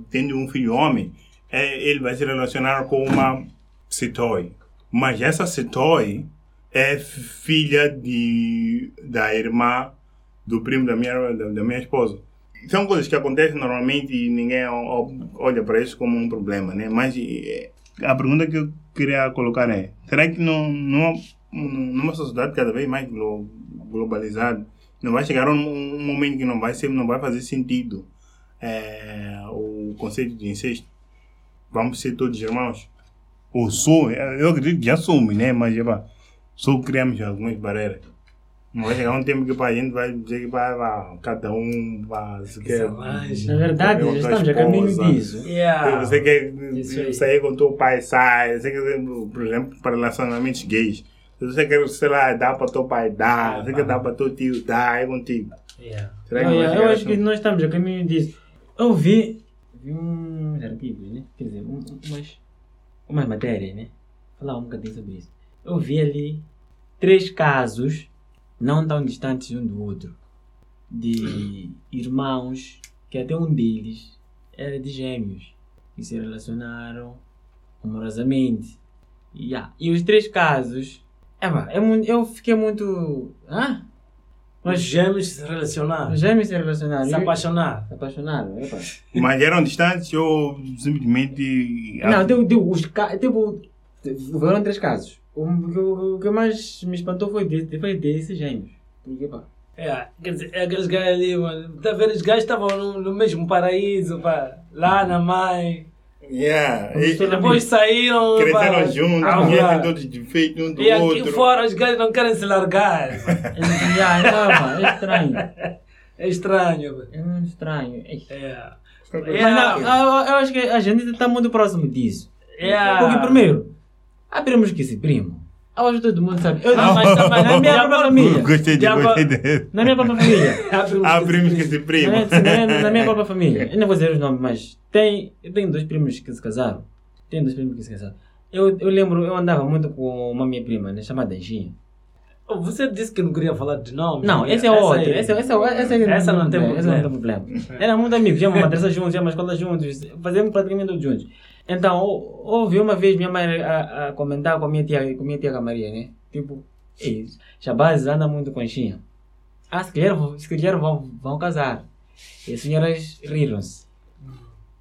[SPEAKER 2] Tendo um filho homem, é, ele vai se relacionar com uma Citoi. Mas essa Citoi é filha de, da irmã do primo da minha, da, da minha esposa. São coisas que acontecem normalmente e ninguém olha para isso como um problema, né? Mas eh, a pergunta que eu queria colocar é: será que não, numa, numa sociedade cada vez mais glo- globalizada, não vai chegar um, momento que não vai ser, não vai fazer sentido eh, o conceito de incesto? Vamos ser todos irmãos? Ou sou, eu acredito que já somos, né? Mas já só criamos algumas barreiras. Não vai chegar um tempo que a gente vai dizer que pá, pá, cada um vai, se quer.
[SPEAKER 1] Na verdade, já estamos a caminho
[SPEAKER 2] esposa.
[SPEAKER 1] disso.
[SPEAKER 3] Yeah.
[SPEAKER 2] Você quer
[SPEAKER 3] Isso aí.
[SPEAKER 2] sair com teu pai, sai. Você quer, por exemplo, para relacionamentos gays. Se você quer, sei lá, dar para teu pai, dá.
[SPEAKER 3] Ah,
[SPEAKER 2] você quer
[SPEAKER 3] tá.
[SPEAKER 2] dar para teu tio, dá. É contigo.
[SPEAKER 3] Yeah.
[SPEAKER 2] Será que
[SPEAKER 1] Não,
[SPEAKER 2] não vai
[SPEAKER 1] eu acho que
[SPEAKER 2] assim?
[SPEAKER 1] nós estamos a caminho disso. Eu vi, vi uns artigos, né? Quer dizer, um- umas, umas matérias, né? Falar um bocadinho sobre isso. Eu vi ali três casos, não tão distantes um do outro, de irmãos que até um deles era de gêmeos e se relacionaram amorosamente. E, ah, e os três casos, é, pá, é, eu fiquei muito. Ah?
[SPEAKER 3] Os gêmeos se relacionaram.
[SPEAKER 1] Os gêmeos se relacionaram.
[SPEAKER 3] Se apaixonaram.
[SPEAKER 1] Se apaixonaram. epa.
[SPEAKER 2] Mas eram distantes ou simplesmente.
[SPEAKER 1] Não, tipo, tipo, os tipo, foram três casos. O que, o que mais me espantou foi, de, foi desses gêmeos. Porque, pá,
[SPEAKER 3] É, quer dizer, aqueles gajos ali, mano. Tá vendo? Os gajos estavam no, no mesmo paraíso, pá. Lá na mãe.
[SPEAKER 2] Yeah. E
[SPEAKER 3] Depois saíram. pá.
[SPEAKER 2] cresceram juntos,
[SPEAKER 3] Ah,
[SPEAKER 2] conhecem
[SPEAKER 3] pá.
[SPEAKER 2] todos os defeitos um do
[SPEAKER 3] E aqui
[SPEAKER 2] outro.
[SPEAKER 3] fora os gajos não querem se largar. pá.
[SPEAKER 1] é, já, não, pá, é estranho.
[SPEAKER 3] É estranho, pá.
[SPEAKER 1] É estranho.
[SPEAKER 3] É.
[SPEAKER 1] Mas não, eu, eu acho que a gente está muito próximo disso.
[SPEAKER 3] É.
[SPEAKER 1] Porque, primeiro, abrimos que esse primo. Eu acho que todo mundo sabe. Eu,
[SPEAKER 3] Ah, mas também
[SPEAKER 1] na minha própria família.
[SPEAKER 2] Gostei de gostei de.
[SPEAKER 1] Na minha própria família.
[SPEAKER 2] Abrimos que esse primo.
[SPEAKER 1] Na minha, na- na minha própria família. Eu não vou dizer os nomes, mas tem, eu tenho dois primos que se casaram. Tenho dois primos que se casaram. Eu, eu lembro, eu andava muito com uma minha prima, né, chamada Anjinha.
[SPEAKER 3] Oh, Você disse que não queria falar de nome.
[SPEAKER 1] Não,
[SPEAKER 3] né?
[SPEAKER 1] esse é
[SPEAKER 3] Essa
[SPEAKER 1] outro.
[SPEAKER 3] aí.
[SPEAKER 1] Esse, esse, é- esse, é-
[SPEAKER 3] Essa não tem
[SPEAKER 1] Esse não tem problema. Era muito amigos, íamos madraça juntos, íamos escola juntos, fazíamos praticamente tudo juntos. Então, hou- houve uma vez minha mãe a, a comentar com a minha tia, com a minha tia Maria, né? Tipo, ei, Shabazz anda muito com Xinha. Ah, se calhar, vão- se calhar vão, vão casar. E as senhoras riram-se.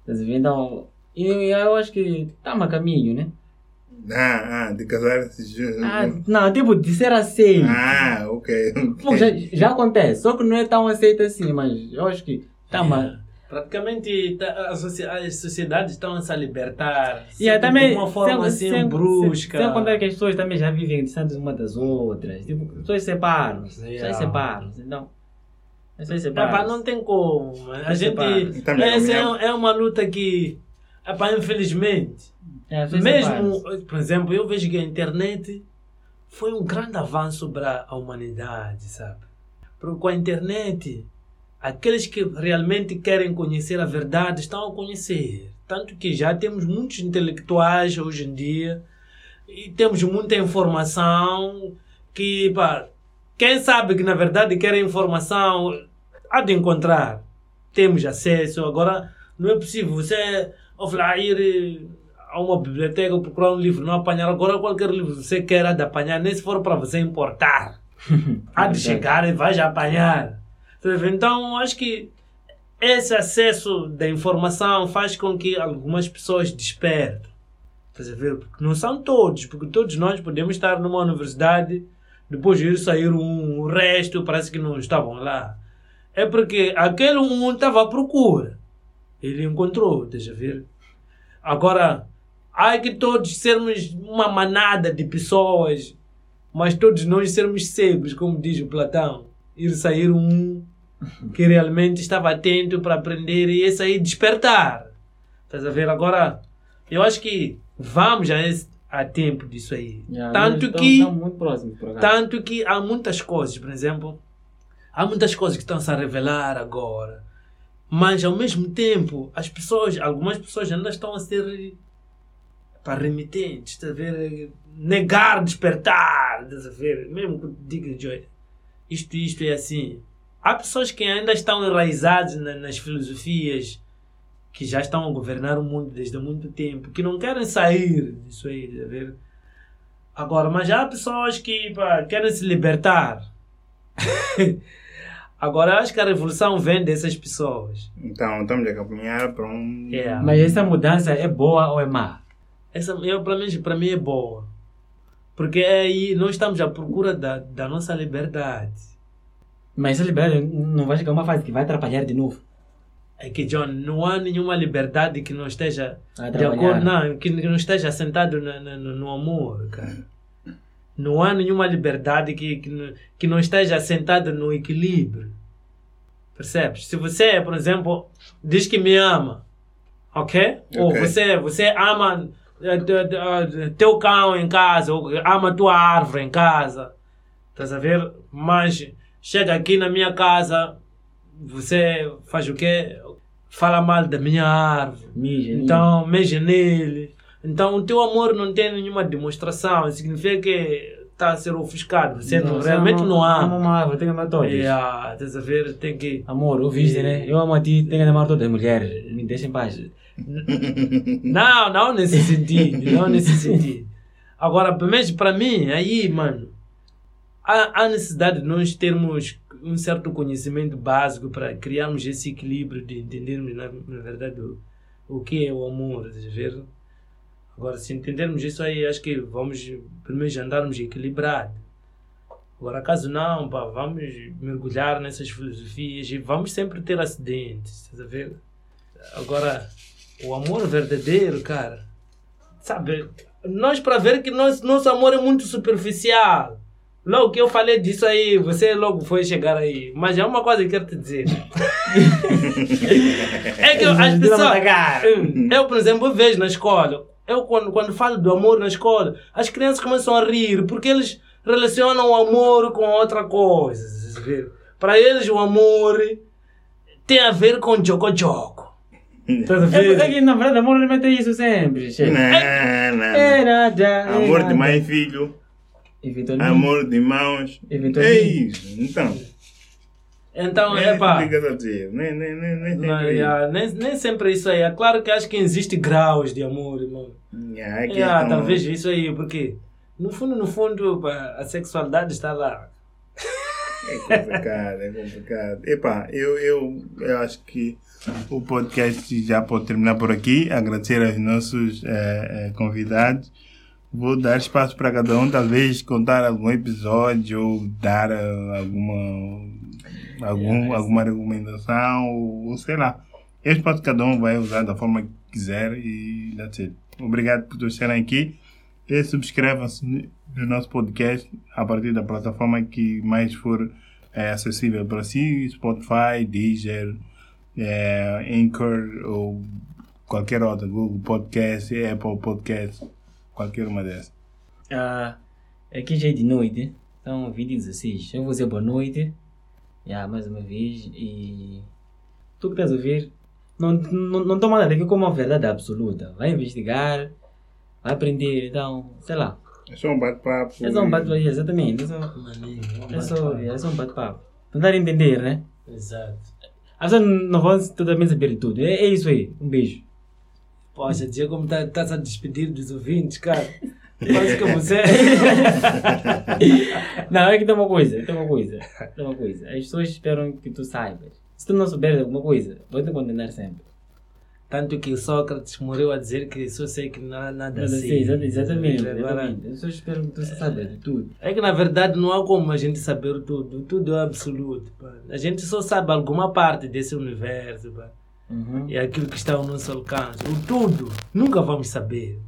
[SPEAKER 1] Então, e eu acho que está a caminho, né?
[SPEAKER 2] Ah, ah, de juntos.
[SPEAKER 1] Ah, não, tipo, de ser aceito.
[SPEAKER 2] Ah, ok.
[SPEAKER 1] Pô, já, já acontece, só que não é tão aceito assim, mas eu acho que está uma...
[SPEAKER 3] Praticamente tá- as sociedades estão a se libertar.
[SPEAKER 1] E também,
[SPEAKER 3] de uma forma
[SPEAKER 1] sem,
[SPEAKER 3] assim
[SPEAKER 1] sem,
[SPEAKER 3] brusca.
[SPEAKER 1] Sem, sem contar que as pessoas também já vivem distantes uma das outras. Tipo, as pessoas separam-se. Pessoas
[SPEAKER 3] Yeah.
[SPEAKER 1] separam-se. Então, as pessoas
[SPEAKER 3] Epá,
[SPEAKER 1] separam
[SPEAKER 3] não tem como. A gente. Essa é, é uma luta que. Epá, infelizmente.
[SPEAKER 1] É, as pessoas
[SPEAKER 3] Mesmo, por exemplo, eu vejo que a internet foi um grande avanço para a humanidade, sabe? Porque com a internet, aqueles que realmente querem conhecer a verdade estão a conhecer. Tanto que já temos muitos intelectuais hoje em dia e temos muita informação que, pá, quem sabe que na verdade quer informação há de encontrar. Temos acesso. Agora, não é possível você lá, ir eh, a uma biblioteca procurar um livro, não apanhar. Agora, qualquer livro que você quer há de apanhar, nem se for para você importar. há de chegar e vai apanhar. Então, acho que esse acesso da informação faz com que algumas pessoas despertem. Porque não são todos, porque todos nós podemos estar numa universidade, depois de ir sair um, o resto parece que não estavam lá. É porque aquele um estava à procura. Ele encontrou, estás a ver? Agora, há que todos sermos uma manada de pessoas, mas todos nós sermos cegos, como diz o Platão. Ir sair um que realmente estava atento para aprender e esse aí despertar. Estás a ver? Agora, eu acho que vamos a, esse, a tempo disso aí.
[SPEAKER 1] Yeah,
[SPEAKER 3] Tanto
[SPEAKER 1] estão-
[SPEAKER 3] que. Tanto que há muitas coisas, por exemplo, há muitas coisas que estão -se a revelar agora. Mas ao mesmo tempo, as pessoas, algumas pessoas ainda estão a ser para remitentes, estás a ver? Negar, despertar, estás a ver? Mesmo que diga, isto, isto é assim. Há pessoas que ainda estão enraizadas na- nas filosofias que já estão a governar o mundo desde há muito tempo, que não querem sair disso aí, a ver? Agora, mas há pessoas que pá, querem se libertar. Agora, eu acho que a revolução vem dessas pessoas.
[SPEAKER 2] Então, estamos a caminhar para um.
[SPEAKER 3] É.
[SPEAKER 1] Mas essa mudança é boa ou é má?
[SPEAKER 3] Essa, eu, para, mim, para mim é boa. Porque é aí nós estamos à procura da, da nossa liberdade.
[SPEAKER 1] Mas essa liberdade não vai chegar uma fase que vai atrapalhar de novo.
[SPEAKER 3] É que, John, não há nenhuma liberdade que não esteja de acordo, não, que, que não esteja assentado na- na- no, no amor, cara. Não há nenhuma liberdade que, que, não- que não esteja assentada no equilíbrio. Percebes? Se você, por exemplo, diz que me ama, ok? Ou
[SPEAKER 2] Ok.
[SPEAKER 3] você, você ama eh, eh, teu cão em casa, ou ama tua árvore em casa, estás a ver? Mas chega aqui na minha casa, você faz o quê? Fala mal da minha árvore.
[SPEAKER 1] Mija.
[SPEAKER 3] Então, mexe nele. Então, o teu amor não tem nenhuma demonstração. Significa que está a ser ofuscado. Você não,
[SPEAKER 1] você
[SPEAKER 3] realmente
[SPEAKER 1] ama-
[SPEAKER 3] não
[SPEAKER 1] ama
[SPEAKER 3] ama.
[SPEAKER 1] uma árvore, tem que amar todas.
[SPEAKER 3] É, ah, estás a ver? Tem que.
[SPEAKER 1] Amor, ouviste, né? Eu amo a ti, tem que amar todas as mulheres. Me deixa em paz.
[SPEAKER 3] Não, não nesse sentido. Não nesse sentido. Agora, pelo menos para mim, aí, mano, há, necessidade de nós termos um certo conhecimento básico para criarmos esse equilíbrio de entendermos, na, na verdade, o, o que é o amor, a ver? Agora, se entendermos isso aí, acho que vamos primeiro andarmos equilibrados. Agora, caso não, pá, vamos mergulhar nessas filosofias e vamos sempre ter acidentes, estás a ver? Agora, o amor verdadeiro, cara, sabe? Nós, para ver que nosso amor é muito superficial. Logo que eu falei disso aí, você logo foi chegar aí. Mas é uma coisa que eu quero te dizer. é que eu, as pessoas. Hum, eu, por exemplo, vejo na escola. Eu, quando, quando falo do amor na escola, as crianças começam a rir porque eles relacionam o amor com outra coisa. Para eles, o amor tem a ver com jogo-jogo.
[SPEAKER 1] É, é que na verdade amor não é isso sempre.
[SPEAKER 2] Não, não. Era, já, amor de mãe e filho. Amor de irmãos. É isso. Então.
[SPEAKER 3] Então, é pá. Nem, nem, nem, nem, não, yeah, nem, nem sempre é isso aí. É claro que acho que existe graus de amor, irmão. Yeah, yeah, então... Talvez isso aí, porque no fundo, no fundo, pá, a sexualidade está lá.
[SPEAKER 2] É complicado, é complicado. Epá, eu, eu, eu acho que o podcast já pode terminar por aqui. Agradecer aos nossos é, é, convidados. Vou dar espaço para cada um, talvez contar algum episódio ou dar uh, alguma, algum, alguma recomendação, ou, ou sei lá. Esse espaço cada um vai usar da forma que quiser e that's it. Obrigado por estarem aqui. E subscrevam-se no nosso podcast a partir da plataforma que mais for é, acessível para si, Spotify, Deezer, é, Anchor ou qualquer outra, Google Podcast, Apple Podcast, qualquer uma dessas.
[SPEAKER 1] Ah, aqui já é de noite, então 2016. Eu vou dizer boa noite, yeah, mais uma vez, e tu que estás a ouvir, não, não, não toma nada aqui como uma verdade absoluta. Vai investigar, vai aprender, então, sei lá.
[SPEAKER 2] É só um bate-papo.
[SPEAKER 1] É só um bate-papo, exatamente. É só, é só, é só um bate-papo. Tentar entender, né?
[SPEAKER 3] Exato.
[SPEAKER 1] As pessoas não vão totalmente saber de tudo. É, é isso aí. Um beijo.
[SPEAKER 3] Poxa, dia como estás tá a despedir dos ouvintes, cara. Quase que você.
[SPEAKER 1] não, é que tem uma coisa, tem uma coisa. Tem uma coisa. As pessoas esperam que tu saibas. Se tu não souberes alguma coisa, vou te condenar sempre.
[SPEAKER 3] Tanto que Sócrates morreu a dizer que só sei que não há nada
[SPEAKER 1] assim. Sim, exatamente. exatamente. Eu só espero que tu saiba de tudo.
[SPEAKER 3] É que na verdade não há como a gente saber tudo. Tudo é absoluto. Pá. A gente só sabe alguma parte desse universo. Pá. Uhum. E aquilo que está ao nosso alcance. O tudo nunca vamos saber.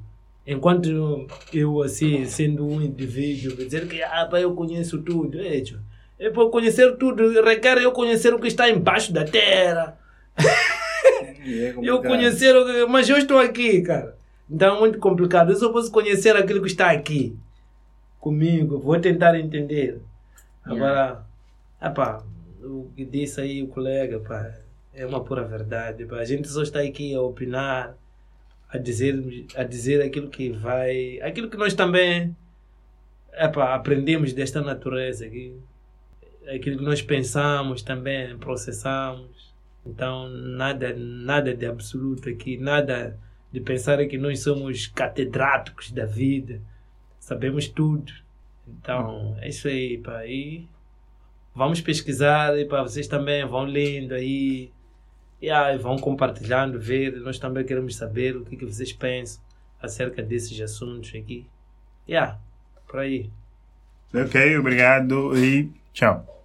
[SPEAKER 3] Enquanto eu, assim, sendo um indivíduo, dizer que ah, eu conheço tudo. É, é para conhecer tudo, requer eu conhecer o que está embaixo da terra. É eu conhecer, mas eu estou aqui, cara. Então é muito complicado. Eu só posso conhecer aquilo que está aqui comigo. Vou tentar entender. Agora, epá, o que disse aí o colega, pá, é uma pura verdade. A gente só está aqui a opinar, a dizer, a dizer aquilo que vai. aquilo que nós também epá, aprendemos desta natureza aqui. Aquilo que nós pensamos também, processamos. Então, nada, nada de absoluto aqui, nada de pensar que nós somos catedráticos da vida, sabemos tudo. Então, é isso aí, pá. E vamos pesquisar, e pá, vocês também vão lendo aí, e aí vão compartilhando, ver. Nós também queremos saber o que, que vocês pensam acerca desses assuntos aqui. Yeah, por aí.
[SPEAKER 2] Ok, obrigado e tchau.